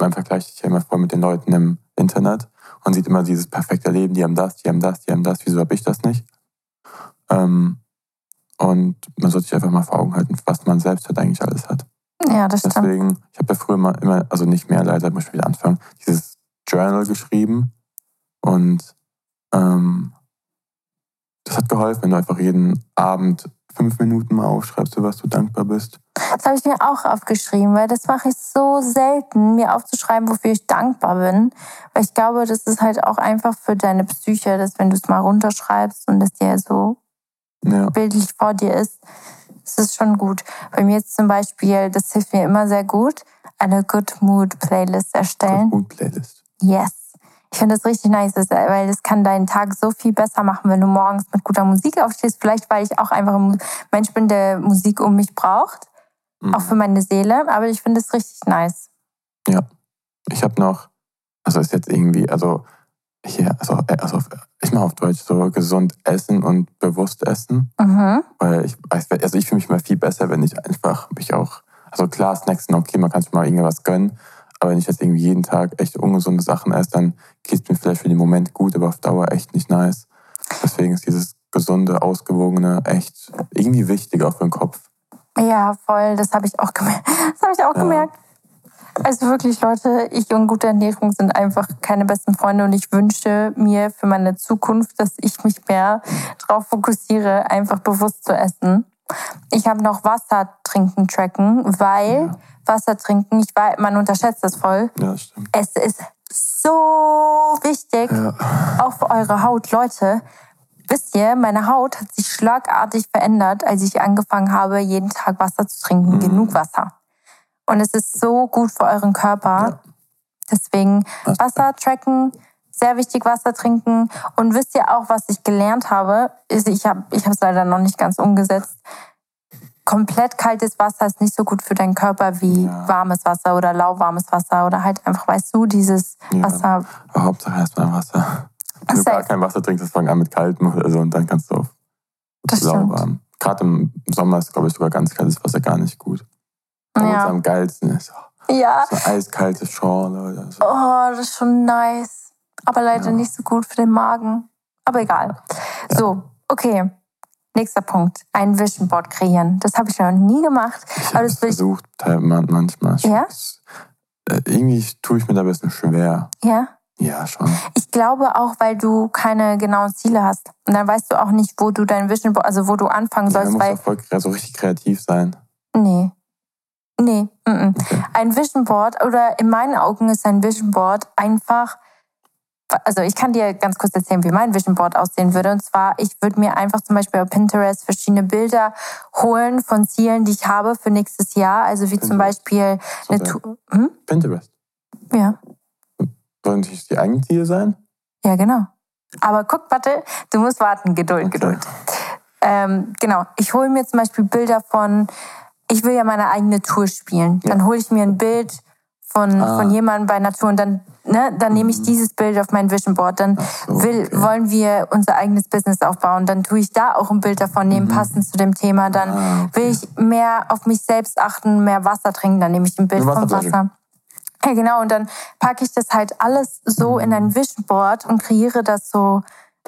man vergleicht sich ja immer voll mit den Leuten im Internet und sieht immer dieses perfekte Leben, die haben das, die haben das, die haben das, wieso habe ich das nicht? Ähm, und man sollte sich einfach mal vor Augen halten, was man selbst halt eigentlich alles hat. Ja, das stimmt. Deswegen, ich habe ja früher mal immer, also nicht mehr leider, muss ich wieder anfangen, dieses Journal geschrieben. Und ähm, das hat geholfen, wenn du einfach jeden Abend fünf Minuten mal aufschreibst, für was du dankbar bist. Das habe ich mir auch aufgeschrieben, weil das mache ich so selten, mir aufzuschreiben, wofür ich dankbar bin. Weil ich glaube, das ist halt auch einfach für deine Psyche, dass wenn du es mal runterschreibst und es dir so Ja, bildlich vor dir ist, ist es schon gut. Bei mir jetzt zum Beispiel, das hilft mir immer sehr gut, eine Good Mood Playlist erstellen. gut Playlist. Yes. Ich finde das richtig nice, das- weil das kann deinen Tag so viel besser machen, wenn du morgens mit guter Musik aufstehst. Vielleicht, weil ich auch einfach ein Mensch bin, der Musik um mich braucht, Mhm. auch für meine Seele. Aber ich finde es richtig nice. Ich habe noch, also ist jetzt irgendwie, also hier, also, äh, also ich mache auf Deutsch so gesund essen und bewusst essen. Mhm. Weil ich weiß, also ich fühle mich immer viel besser, wenn ich einfach mich auch, also klar, Snacks sind okay, man kann sich mal irgendwas gönnen, aber wenn ich jetzt irgendwie jeden Tag echt ungesunde Sachen esse, dann geht es mir vielleicht für den Moment gut, aber auf Dauer echt nicht nice. Deswegen ist dieses gesunde, ausgewogene echt irgendwie wichtig auch für den Kopf. Ja, voll. Das habe ich auch gemerkt. Das habe ich auch Ja. gemerkt. Also wirklich, Leute, ich und gute Ernährung sind einfach keine besten Freunde und ich wünsche mir für meine Zukunft, dass ich mich mehr darauf fokussiere, einfach bewusst zu essen. Ich habe noch Wasser trinken tracken, weil Ja. Wasser trinken, ich weiß, man unterschätzt das voll. Ja, stimmt. Es ist so wichtig, Ja. auch für eure Haut. Leute, wisst ihr, meine Haut hat sich schlagartig verändert, als ich angefangen habe, jeden Tag Wasser zu trinken. Mhm. Genug Wasser. Und es ist so gut für euren Körper. Deswegen Das- Wasser tracken, sehr wichtig Wasser trinken. Und wisst ihr auch, was ich gelernt habe? Ist, Ich habe ich es leider noch nicht ganz umgesetzt. Komplett kaltes Wasser ist nicht so gut für deinen Körper wie Ja. warmes Wasser oder lauwarmes Wasser oder halt einfach, weißt du, dieses Ja. Wasser. Hauptsache erstmal Wasser. Wenn du gar kein Wasser trinkst, fang an mit kaltem oder so und dann kannst du auf Das lauwarm. Gerade im Sommer ist, glaube ich, sogar ganz kaltes Wasser gar nicht gut. Es Ja. am geilsten ist. oh, ja. So eiskalte Schorle oder so. Oh, das ist schon nice. Aber leider Ja. nicht so gut für den Magen. Aber egal. So, okay. Nächster Punkt. Ein Vision Board kreieren. Das habe ich noch nie gemacht. Ich Aber habe das es versucht, manchmal. Ja? Äh, Irgendwie tue ich mir da ein bisschen schwer. Ja. Ja, schon. Ich glaube auch, weil du keine genauen Ziele hast. Und dann weißt du auch nicht, wo du dein Vision Board, also wo du anfangen Ja, sollst, muss weil. auch voll kre- so richtig kreativ sein. Nee. Nee, mm -mm. Okay. ein Vision Board oder in meinen Augen ist ein Vision Board einfach, also ich kann dir ganz kurz erzählen, wie mein Vision Board aussehen würde. Und zwar, ich würde mir einfach zum Beispiel auf Pinterest verschiedene Bilder holen von Zielen, die ich habe für nächstes Jahr. Also wie Pinterest. zum Beispiel eine Tour. Hm? Pinterest. Ja. Sollen das die eigenen Ziele sein? Ja, genau. Aber guck, warte, du musst warten, Geduld, okay. Geduld. Ähm, genau, ich hole mir zum Beispiel Bilder von, ich will ja meine eigene Tour spielen. Ja. Dann hole ich mir ein Bild von, ah. von jemandem bei Natur und dann, ne, dann nehme ich mhm. dieses Bild auf mein Vision Board. Dann so, will, okay. wollen wir unser eigenes Business aufbauen. Dann tue ich da auch ein Bild davon nehmen, mhm. passend zu dem Thema. Dann ah, okay. will ich mehr auf mich selbst achten, mehr Wasser trinken. Dann nehme ich ein Bild vom Wasser. Ja, genau. Und dann packe ich das halt alles so in ein Vision Board und kreiere das so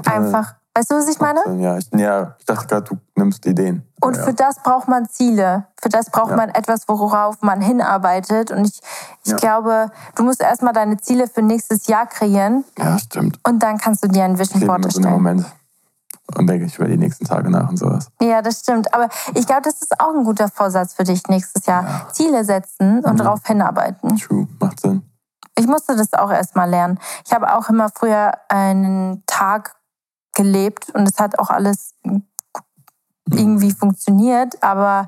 einfach Weißt du, was ich meine? Ja, ich, ja, ich dachte gerade, du nimmst Ideen. Und ja. für das braucht man Ziele. Für das braucht ja. man etwas, worauf man hinarbeitet. Und ich, ich ja. glaube, du musst erstmal deine Ziele für nächstes Jahr kreieren. Ja, stimmt. Und dann kannst du dir ein Vision Board erstellen. So Moment. Und denke ich über die nächsten Tage nach und sowas. Ja, das stimmt. Aber ich glaube, das ist auch ein guter Vorsatz für dich nächstes Jahr. Ziele setzen und mhm. darauf hinarbeiten. True, macht Sinn. Ich musste das auch erstmal lernen. Ich habe auch immer früher einen Tag gelebt und es hat auch alles irgendwie funktioniert, aber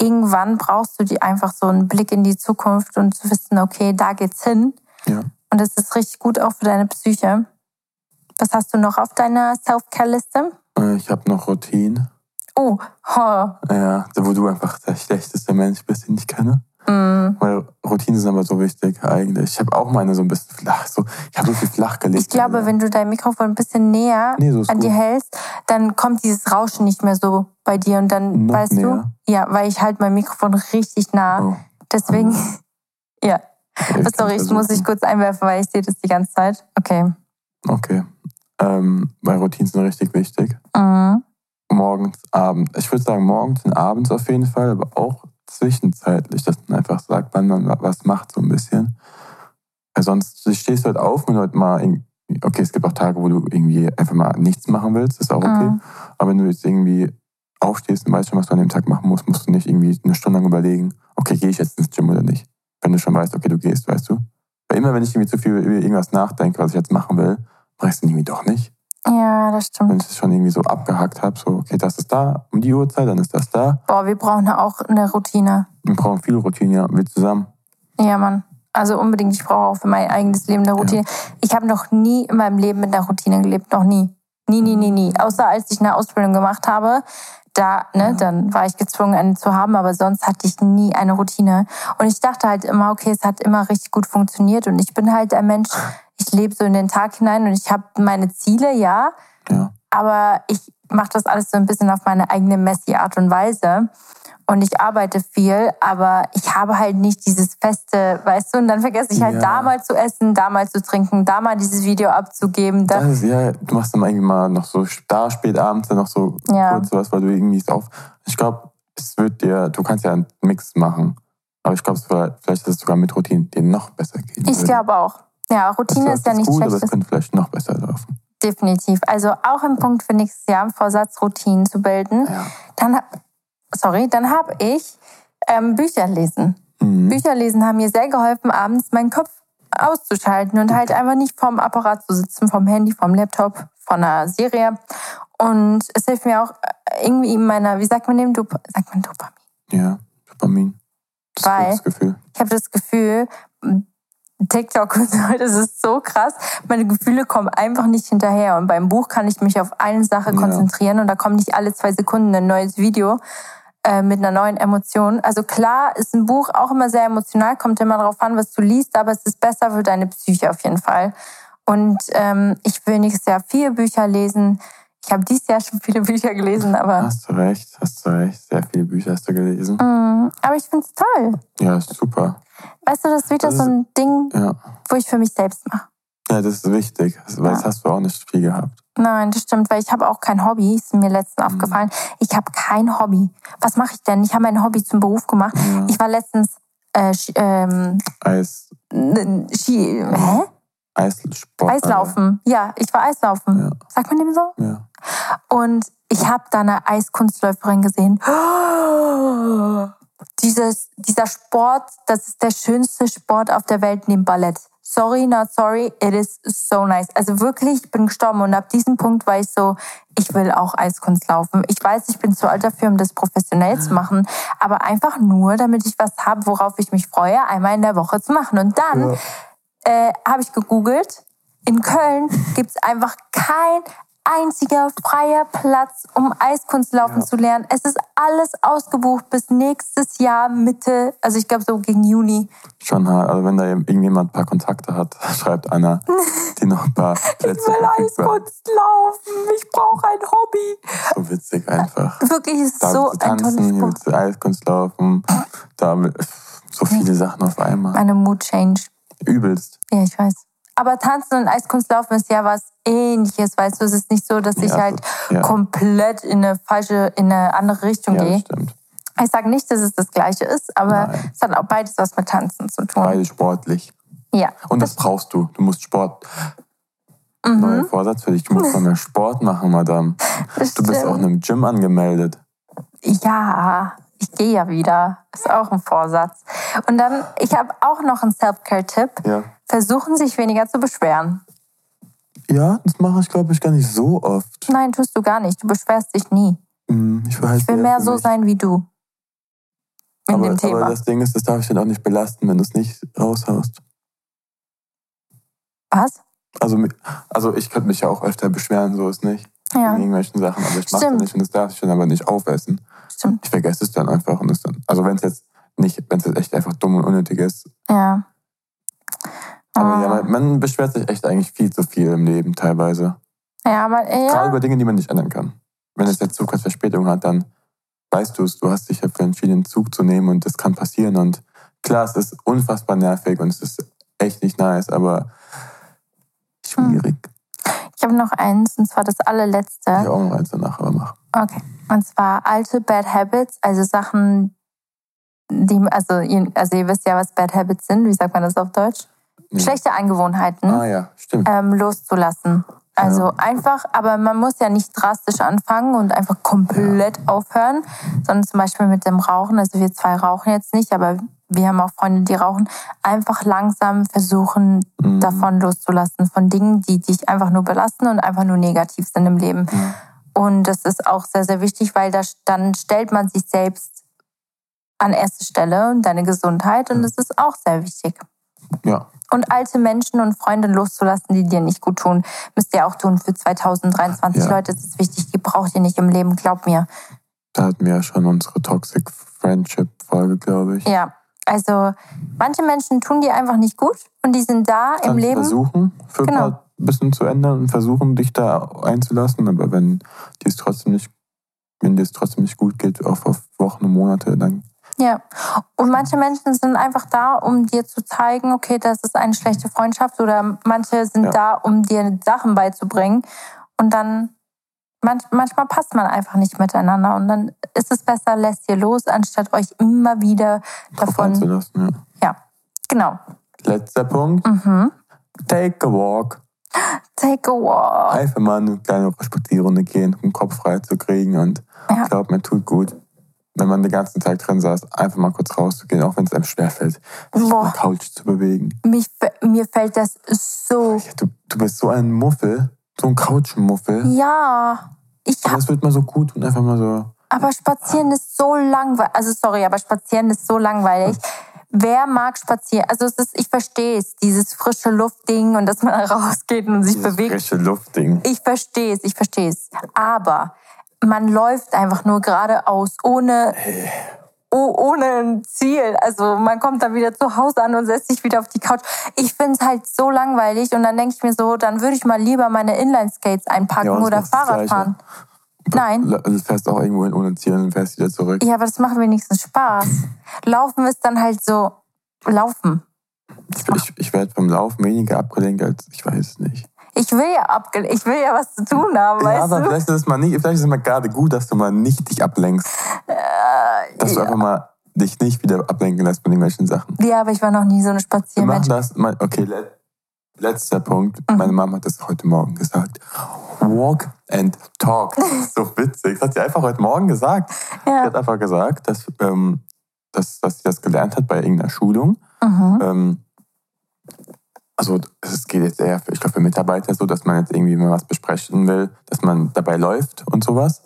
irgendwann brauchst du die einfach so einen Blick in die Zukunft und zu wissen, okay, da geht's hin. Ja. Und das ist richtig gut auch für deine Psyche. Was hast du noch auf deiner Self-Care-Liste? Äh, ich habe noch Routine. Oh, oh. Ja, wo du einfach der schlechteste Mensch bist, den ich kenne. Mhm. Weil Routinen sind aber so wichtig eigentlich. Ich habe auch meine so ein bisschen flach. So, ich habe so viel flach gelegt. Ich glaube, also. wenn du dein Mikrofon ein bisschen näher nee, so an dir hältst, dann kommt dieses Rauschen nicht mehr so bei dir. Und dann, Noch weißt näher? du, ja, weil ich halt mein Mikrofon richtig nah. Oh. Deswegen, oh. ja. Okay, Sorry, ich muss dich kurz einwerfen, weil ich sehe das die ganze Zeit. Okay. Okay. Ähm, weil Routinen sind richtig wichtig. Mhm. Morgens, abends. Ich würde sagen morgens und abends auf jeden Fall, aber auch zwischenzeitlich, dass man einfach sagt, wann man was macht, so ein bisschen. Weil sonst stehst du halt auf und halt mal, okay, es gibt auch Tage, wo du irgendwie einfach mal nichts machen willst, ist auch okay. Mhm. Aber wenn du jetzt irgendwie aufstehst und weißt schon, was du an dem Tag machen musst, musst du nicht irgendwie eine Stunde lang überlegen, okay, gehe ich jetzt ins Gym oder nicht. Wenn du schon weißt, okay, du gehst, weißt du. Weil immer, wenn ich irgendwie zu viel über irgendwas nachdenke, was ich jetzt machen will, mache ich es irgendwie doch nicht. Ja, das stimmt. Wenn ich es schon irgendwie so abgehackt habe, so, okay, das ist da um die Uhrzeit, dann ist das da. Boah, wir brauchen ja auch eine Routine. Wir brauchen viel Routine, ja, wir zusammen. Ja, Mann. Also unbedingt, ich brauche auch für mein eigenes Leben eine Routine. Ja. Ich habe noch nie in meinem Leben mit einer Routine gelebt, noch nie. Nie, nie, nie, nie. Außer als ich eine Ausbildung gemacht habe, da, ne, ja. dann war ich gezwungen, eine zu haben, aber sonst hatte ich nie eine Routine. Und ich dachte halt immer, okay, es hat immer richtig gut funktioniert und ich bin halt ein Mensch, lebe so in den Tag hinein und ich habe meine Ziele, ja, ja. aber ich mache das alles so ein bisschen auf meine eigene messy Art und Weise. Und ich arbeite viel, aber ich habe halt nicht dieses feste, weißt du, und dann vergesse ich halt ja. da mal zu essen, da mal zu trinken, da mal dieses Video abzugeben. Da das ist, ja, du machst dann irgendwie mal noch so da spät abends dann noch so ja. kurz was, weil du irgendwie ist auf. Ich glaube, es wird dir, du kannst ja einen Mix machen. Aber ich glaube, vielleicht ist es sogar mit Routine dir noch besser gehen. Ich glaube auch. Ja, Routine ist, ja nicht gut, schlecht. Aber es könnte vielleicht noch besser laufen. Definitiv. Also auch ein Punkt für nächstes Jahr, Vorsatz, Routinen zu bilden. Ja. Dann, sorry, dann habe ich ähm, Bücher lesen. Mhm. Bücher lesen haben mir sehr geholfen, abends meinen Kopf auszuschalten und halt einfach nicht vorm Apparat zu sitzen, vom Handy, vom Laptop, von einer Serie. Und es hilft mir auch äh, irgendwie in meiner, wie sagt man dem, Dop sagt man Dopamin? Ja, Dopamin. Das Weil ich habe das Gefühl, TikTok und so, das ist so krass. Meine Gefühle kommen einfach nicht hinterher. Und beim Buch kann ich mich auf eine Sache konzentrieren ja. und da kommt nicht alle zwei Sekunden ein neues Video äh, mit einer neuen Emotion. Also klar ist ein Buch auch immer sehr emotional, kommt immer darauf an, was du liest, aber es ist besser für deine Psyche auf jeden Fall. Und ähm, ich will nächstes Jahr vier Bücher lesen. Ich habe dieses Jahr schon viele Bücher gelesen, aber. Hast du recht, hast du recht. Sehr viele Bücher hast du gelesen. Mm, aber ich finde es toll. Ja, ist super. Weißt du, das ist wieder das so ein Ding, ja. wo ich für mich selbst mache. Ja, das ist wichtig, weil ja. das hast du auch nicht viel gehabt. Nein, das stimmt, weil ich habe auch kein Hobby, ist mir letztens mhm. aufgefallen. Ich habe kein Hobby. Was mache ich denn? Ich habe mein Hobby zum Beruf gemacht. Ja. Ich war letztens äh, ähm, Eis. Ski, hä? Eissport. Eislaufen. Ja, ich war Eislaufen. Ja. Sagt man dem so? Ja. Und ich habe da eine Eiskunstläuferin gesehen. dieses, dieser Sport, das ist der schönste Sport auf der Welt neben Ballett. Sorry, not sorry, it is so nice. Also wirklich, ich bin gestorben und ab diesem Punkt war ich so, ich will auch Eiskunst laufen. Ich weiß, ich bin zu alt dafür, um das professionell zu machen, aber einfach nur, damit ich was habe, worauf ich mich freue, einmal in der Woche zu machen. Und dann ja. Äh, habe ich gegoogelt, in Köln gibt's einfach kein einziger freier Platz, um Eiskunstlaufen ja. zu lernen. Es ist alles ausgebucht bis nächstes Jahr Mitte, also ich glaube so gegen Juni. Schon. Also wenn da irgendjemand ein paar Kontakte hat, schreibt einer, die noch ein paar Plätze Ich will Eiskunstlaufen. Ich brauche ein Hobby. So witzig einfach. Wirklich ist da so ein tolles du Eiskunstlaufen. Da so viele Sachen auf einmal. Meine Mood change. Übelst. Ja, ich weiß. Aber Tanzen und Eiskunstlaufen ist ja was ähnliches, weißt du, es ist nicht so, dass ich ja, halt ja. komplett in eine falsche, in eine andere Richtung ja, gehe. Stimmt. Ich sage nicht, dass es das Gleiche ist, aber Nein. es hat auch beides was mit Tanzen zu tun. Beide sportlich. Ja. Und das, das brauchst du. Du musst Sport. Mhm. Neuer Vorsatz für dich. Du musst mal mehr Sport machen, Madame. Das du bist stimmt. auch in einem Gym angemeldet. Ja, ich gehe ja wieder. Ist auch ein Vorsatz. Und dann, ich habe auch noch einen Self-Care-Tipp. Ja. Versuchen, sich weniger zu beschweren. Ja, das mache ich, glaube ich, gar nicht so oft. Nein, tust du gar nicht. Du beschwerst dich nie. Mm, ich, ich will mehr so sein wie du. In aber, dem Thema. aber das Ding ist, das darf ich dann auch nicht belasten, wenn du es nicht raushaust. Was? Also, also ich könnte mich ja auch öfter beschweren, so ist nicht. Ja. In irgendwelchen Sachen, aber ich mache es nicht und das darf ich dann aber nicht aufessen. Stimmt. Ich vergesse es dann einfach und es dann. Also wenn es jetzt nicht, wenn es jetzt echt einfach dumm und unnötig ist. Ja. Aber ja, ah. man, man, beschwert sich echt eigentlich viel zu viel im Leben teilweise. Ja, aber ja. Gerade über Dinge, die man nicht ändern kann. Wenn es der Zug halt Verspätung hat, dann weißt du es, du hast dich ja für entschieden, einen Zug zu nehmen und das kann passieren. Und klar, es ist unfassbar nervig und es ist echt nicht nice, aber schwierig. Ich habe noch eins, und zwar das allerletzte. Ich habe auch noch eins danach, aber mach. Okay. Und zwar alte Bad Habits, also Sachen, die, also ihr, also ihr wisst ja, was Bad Habits sind. Wie sagt man das auf Deutsch? Schlechte Angewohnheiten ah, ja. Stimmt. Ähm, loszulassen. Also ja. einfach, aber man muss ja nicht drastisch anfangen und einfach komplett aufhören, sondern zum Beispiel mit dem Rauchen. Also wir zwei rauchen jetzt nicht, aber wir haben auch Freunde, die rauchen. Einfach langsam versuchen, mhm. davon loszulassen, von Dingen, die dich einfach nur belasten und einfach nur negativ sind im Leben. Mhm. Und das ist auch sehr, sehr wichtig, weil das, dann stellt man sich selbst an erste Stelle und deine Gesundheit und das ist auch sehr wichtig. Ja. Und alte Menschen und Freunde loszulassen, die dir nicht gut tun, müsst ihr auch tun für 2023. Ja. Leute, das ist wichtig, die braucht ihr nicht im Leben, glaub mir. Da hatten wir ja schon unsere Toxic Friendship Folge, glaube ich. Ja, also manche Menschen tun dir einfach nicht gut und die sind da Dann im Leben. Versuchen, für genau. ein bisschen zu ändern und versuchen, dich da einzulassen. Aber wenn dir es trotzdem nicht, wenn dir es trotzdem nicht gut geht, auch auf Wochen und Monate, dann ja, und manche Menschen sind einfach da, um dir zu zeigen, okay, das ist eine schlechte Freundschaft oder manche sind ja. da, um dir Sachen beizubringen und dann manchmal passt man einfach nicht miteinander und dann ist es besser, lässt ihr los, anstatt euch immer wieder davon zu lassen. Ja. ja, genau. Letzter Punkt. Mhm. Take a walk. Take a walk. Einfach mal eine kleine Spazierrunde gehen, um den Kopf frei zu kriegen und ja. ich glaube, mir tut gut wenn man den ganzen Tag drin saß, einfach mal kurz rauszugehen, auch wenn es einem schwerfällt, sich Boah. auf der Couch zu bewegen. Mich, mir fällt das so. Ja, du, du bist so ein Muffel, so ein Couchmuffel. Ja. Ich aber es wird mal so gut und einfach mal so. Aber spazieren ist so langweilig. Also sorry, aber spazieren ist so langweilig. Wer mag spazieren? Also es ist, ich verstehe es, dieses frische Luftding und dass man rausgeht und sich dieses bewegt. Frische Luftding. Ich verstehe es, ich verstehe es. Aber man läuft einfach nur geradeaus, ohne, oh, ohne ein Ziel. Also man kommt dann wieder zu Hause an und setzt sich wieder auf die Couch. Ich finde es halt so langweilig und dann denke ich mir so, dann würde ich mal lieber meine Inline-Skates einpacken ja, oder Fahrrad fahren. Nein. Du fährst auch irgendwo hin ohne Ziel und fährst wieder zurück. Ja, aber das macht wenigstens Spaß. Laufen ist dann halt so, laufen. Ich, ich, ich werde vom Laufen weniger abgelenkt als, ich weiß nicht ich will ja abge ich will ja was zu tun haben, ja, weißt aber du? Vielleicht ist es mal nicht, vielleicht ist es mal gerade gut, dass du mal nicht dich ablenkst. Äh, dass ja. du einfach mal dich nicht wieder ablenken lässt von irgendwelchen Sachen. Ja, aber ich war noch nie so eine Spaziermensch. Wir machen das, okay, letzter Punkt. Meine Mama hat das heute Morgen gesagt. Walk and talk. so witzig. Das hat sie einfach heute Morgen gesagt. Ja. Sie hat einfach gesagt, dass ähm, dass, dass sie das gelernt hat bei irgendeiner Schulung. Mhm. Ähm, also es geht jetzt eher, für, ich glaube, für Mitarbeiter so, dass man jetzt irgendwie mal was besprechen will, dass man dabei läuft und sowas.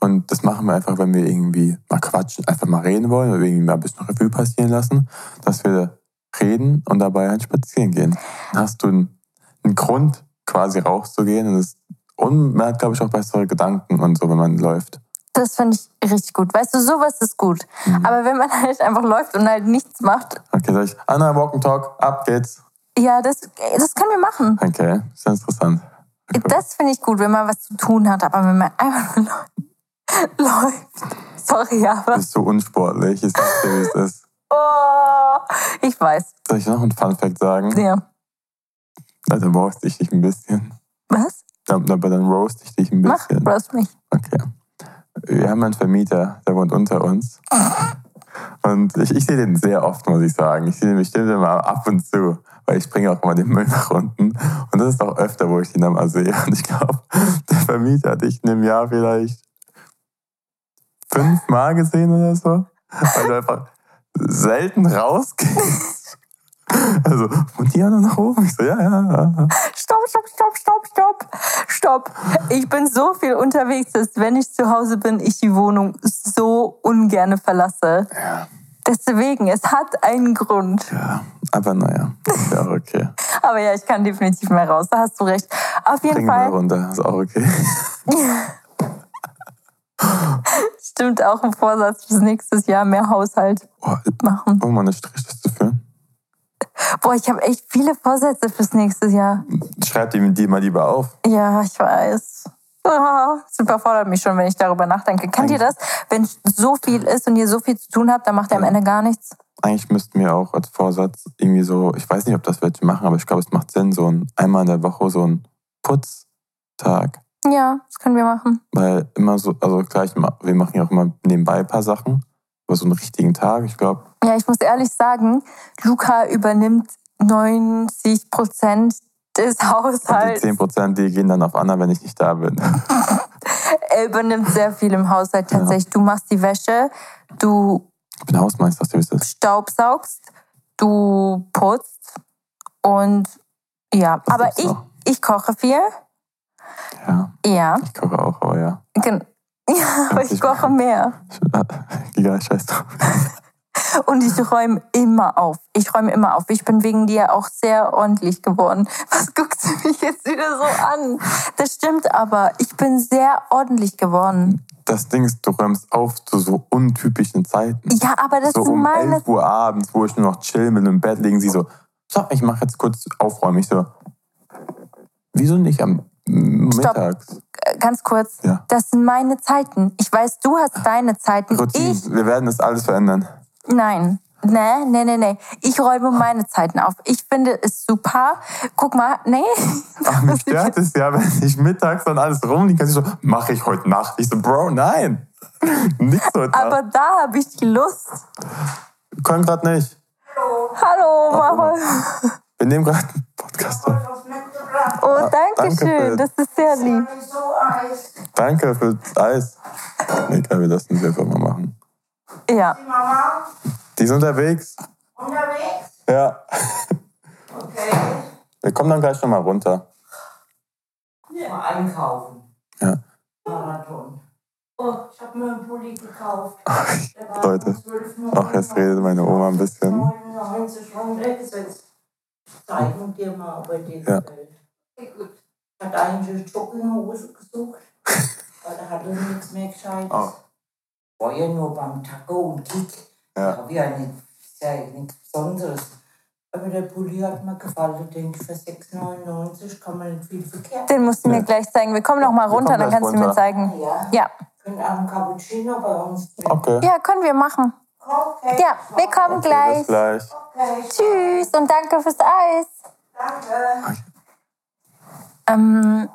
Und das machen wir einfach, wenn wir irgendwie mal quatschen, einfach mal reden wollen oder irgendwie mal ein bisschen Revue passieren lassen, dass wir reden und dabei halt spazieren gehen. Dann hast du einen, einen Grund, quasi rauszugehen und, das, und man hat, glaube ich, auch bessere Gedanken und so, wenn man läuft. Das finde ich richtig gut. Weißt du, sowas ist gut. Mhm. Aber wenn man halt einfach läuft und halt nichts macht, Okay, sag ich, Anna, Walk and Talk, ab geht's. ja, das, das können wir machen. Okay, ist ja interessant. Das finde ich gut, wenn man was zu tun hat. Aber wenn man einfach nur läuft, sorry, Du aber bist so unsportlich, ich sag dir, wie es ist. oh, ich weiß. Soll ich noch einen Fun-Fact sagen? Ja. Na, dann roast ich dich ein bisschen. Was? Dann, aber dann roast ich dich ein Mach, bisschen. roast mich. Okay. Wir haben einen Vermieter, der wohnt unter uns. Und ich, ich sehe den sehr oft, muss ich sagen. Ich sehe den bestimmt immer ab und zu, weil ich bringe auch immer den Müll nach unten. Und das ist auch öfter, wo ich ihn dann mal sehe. Und ich glaube, der Vermieter hat dich in einem Jahr vielleicht fünfmal gesehen oder so. Weil du einfach selten rausgehst. Also von hier nach oben. Ich so, ja, ja, ja. Stopp, stopp, stopp, stopp, stopp, stopp. Ich bin so viel unterwegs, dass wenn ich zu Hause bin, ich die Wohnung so ungern verlasse. Ja. Deswegen, es hat einen Grund. Ja, aber naja, ist ja auch okay. Aber ja, ich kann definitiv mehr raus. Da hast du recht. Auf jeden Bring mal Fall runter, ist auch okay. stimmt auch ein Vorsatz fürs nächste Jahr mehr Haushalt Oh, machen. um mal eine Strichliste führen. Boah, ich habe echt viele Vorsätze fürs nächste Jahr. Schreib die, die mal lieber auf. Ja, ich weiß. Ah, Es überfordert mich schon, wenn ich darüber nachdenke. Kennt ihr das? Wenn so viel ist und ihr so viel zu tun habt, dann macht ihr am. Ende gar nichts. Eigentlich müssten wir auch als Vorsatz irgendwie so, ich weiß nicht, ob das welche machen, aber ich glaube, es macht Sinn, so ein einmal in der Woche so ein Putztag. Ja, das können wir machen. Weil immer so, also gleich, wir machen ja auch immer nebenbei ein paar Sachen. Aber so einen richtigen Tag, ich glaube, Ja, ich muss ehrlich sagen, Luca übernimmt 90 Prozent des und die Haushalts. 10 Prozent, die gehen dann auf Anna, wenn ich nicht da bin. Er übernimmt sehr viel im Haushalt tatsächlich. Du machst die Wäsche, du Ich bin Hausmeister, du wisst es. staubsaugst, du putzt und ja, Was aber ich, noch? ich koche viel. Ja, Ja, ich koche auch, aber ja. gen- ja aber ich koche mehr. Egal, scheiß drauf. Und ich räume immer auf. Ich räume immer auf. Ich bin wegen dir auch sehr ordentlich geworden. Was guckst du mich jetzt wieder so an? Das stimmt aber. Ich bin sehr ordentlich geworden. Das Ding ist, du räumst auf zu so untypischen Zeiten. Ja, aber das so sind um meine 11 Uhr abends, wo ich nur noch chillen will im Bett liegen, sie so, so, ich mache jetzt kurz aufräumen. Ich so, wieso nicht am. Mittags? Äh, ganz kurz. Ja. Das sind meine Zeiten. Ich weiß, du hast deine Zeiten. Routinen. Ich, Wir werden das alles verändern. nein. Nee, nee, nee, nee. Ich räume meine Zeiten auf. Ich finde es super. Guck mal, nee. Aber mich stört es ja, wenn ich mittags dann alles rumliegen kann. Ich so, mache ich heute Nacht. Ich so, Bro, nein. Nichts heute Nacht. Aber da habe ich die Lust. Wir können gerade nicht. Hallo, Mama. Wir nehmen gerade einen Podcast auf. Oh, danke danke schön. für- Das ist sehr lieb. Danke fürs Eis. Egal, wir lassen es einfach mal machen. Ja. Mama, Die sind unterwegs. unterwegs? Ja. Okay. Wir kommen dann gleich nochmal runter. Mal einkaufen. Ja. Marathon. Oh, ich habe mir einen Pulli gekauft. Der war Leute. von 12,99. Ach, jetzt redet meine Oma ein bisschen. 99 runtergesetzt. Zeigen dir mal, ob er dir Ja. Ich hatte eigentlich eine Jogginghose gesucht, aber da hatte ich nichts mehr Gescheites. Oh. War ja nur beim Taco und Kick. Ja. Habe ja nicht, ist ja nichts Besonderes. Aber der Pulli hat mir gefallen. Ich denke, für 6,99 kann man nicht viel verkehrt. Den musst du mir Ja. gleich zeigen. Wir kommen noch mal runter, dann kannst du mir runter. zeigen. Ja. Ja. Könnt auch einen Cappuccino bei uns trinken. Okay. Ja, können wir machen. Okay. Ja, wir kommen gleich. Bis gleich. Okay. Tschüss und danke fürs Eis. Danke. Ähm,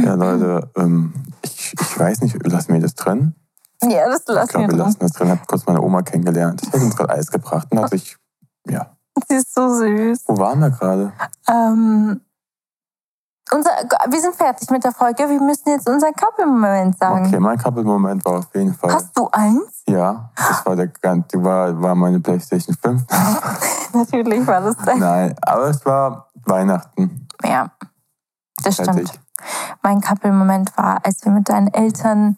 Ja, Leute, ähm, ich, ich weiß nicht, lassen wir das drin? ja, das Ich lassen glaube, wir wir drin. lassen das drin. Ich habe kurz meine Oma kennengelernt. Ich habe uns gerade Eis gebracht und hat sich, ja. Sie ist so süß. Wo waren wir gerade? Ähm, unser, wir sind fertig mit der Folge. Wir müssen jetzt unseren Couple-Moment sagen. Okay, mein Couple-Moment war auf jeden Fall. Hast du eins? Ja, das war, der, die war, war meine PlayStation 5. Natürlich war das dein. Nein, aber es war Weihnachten. Ja, das stimmt. Fertig. Mein Couple-Moment war, als wir mit deinen Eltern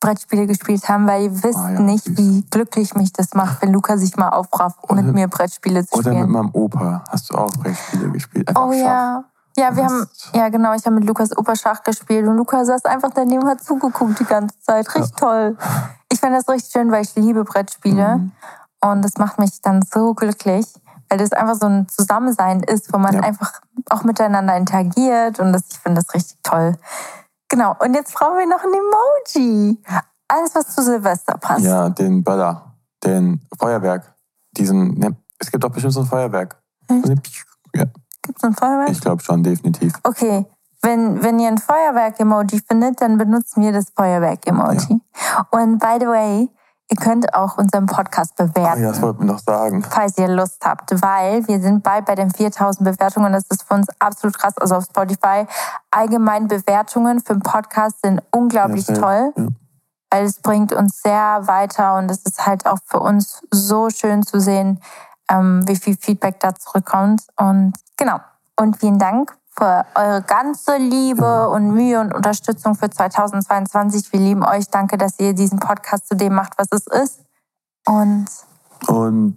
Brettspiele gespielt haben, weil ihr wisst Ah ja, nicht, süß. wie glücklich mich das macht, wenn Luca sich mal aufrafft, Oder- mit mir Brettspiele zu Oder mit spielen. meinem Opa hast du auch Brettspiele gespielt. Einfach Oh Schach. ja. Ja, wir haben, ja genau, ich habe mit Lukas Opa Schach gespielt und Luca saß einfach daneben und hat zugeguckt die ganze Zeit. Richtig toll. Ich fand das richtig schön, weil ich liebe Brettspiele Mhm. und das macht mich dann so glücklich, weil das einfach so ein Zusammensein ist, wo man Ja. einfach auch miteinander interagiert und das, ich finde das richtig toll. Genau, und jetzt brauchen wir noch ein Emoji. Alles, was zu Silvester passt. Ja, den Böller, den Feuerwerk. Diesen, ne, es gibt doch bestimmt so ein Feuerwerk. Ja, Gibt es ein Feuerwerk? ich glaube schon, definitiv. Okay, wenn, wenn ihr ein Feuerwerk-Emoji findet, dann benutzen wir das Feuerwerk-Emoji. Und by the way, ihr könnt auch unseren Podcast bewerten, ja, das wollten wir noch sagen. falls ihr Lust habt, weil wir sind bald bei den 4000 Bewertungen und das ist für uns absolut krass. Also auf Spotify allgemein Bewertungen für den Podcast sind unglaublich Ja, toll, Ja. weil es bringt uns sehr weiter und es ist halt auch für uns so schön zu sehen, ähm, wie viel Feedback da zurückkommt. Und genau. Und vielen Dank für eure ganze Liebe und Mühe und Unterstützung für 2022. Wir lieben euch. Danke, dass ihr diesen Podcast zu dem macht, was es ist. Und Und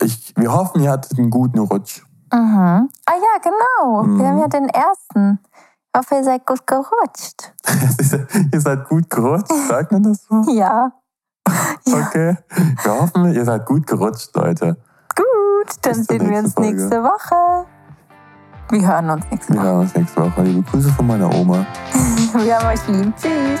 ich, wir hoffen, ihr hattet einen guten Rutsch. mhm. ah ja, genau. Wir Mhm. haben ja den ersten. Ich hoffe, ihr seid gut gerutscht. ihr seid gut gerutscht, sagt man das so? Ja, Okay. Wir hoffen, ihr seid gut gerutscht, Leute. Dann sehen wir uns nächste Woche. Wir hören uns nächste Wir Woche. hören uns nächste Woche. Liebe Grüße von meiner Oma. Wir haben euch lieb. Tschüss.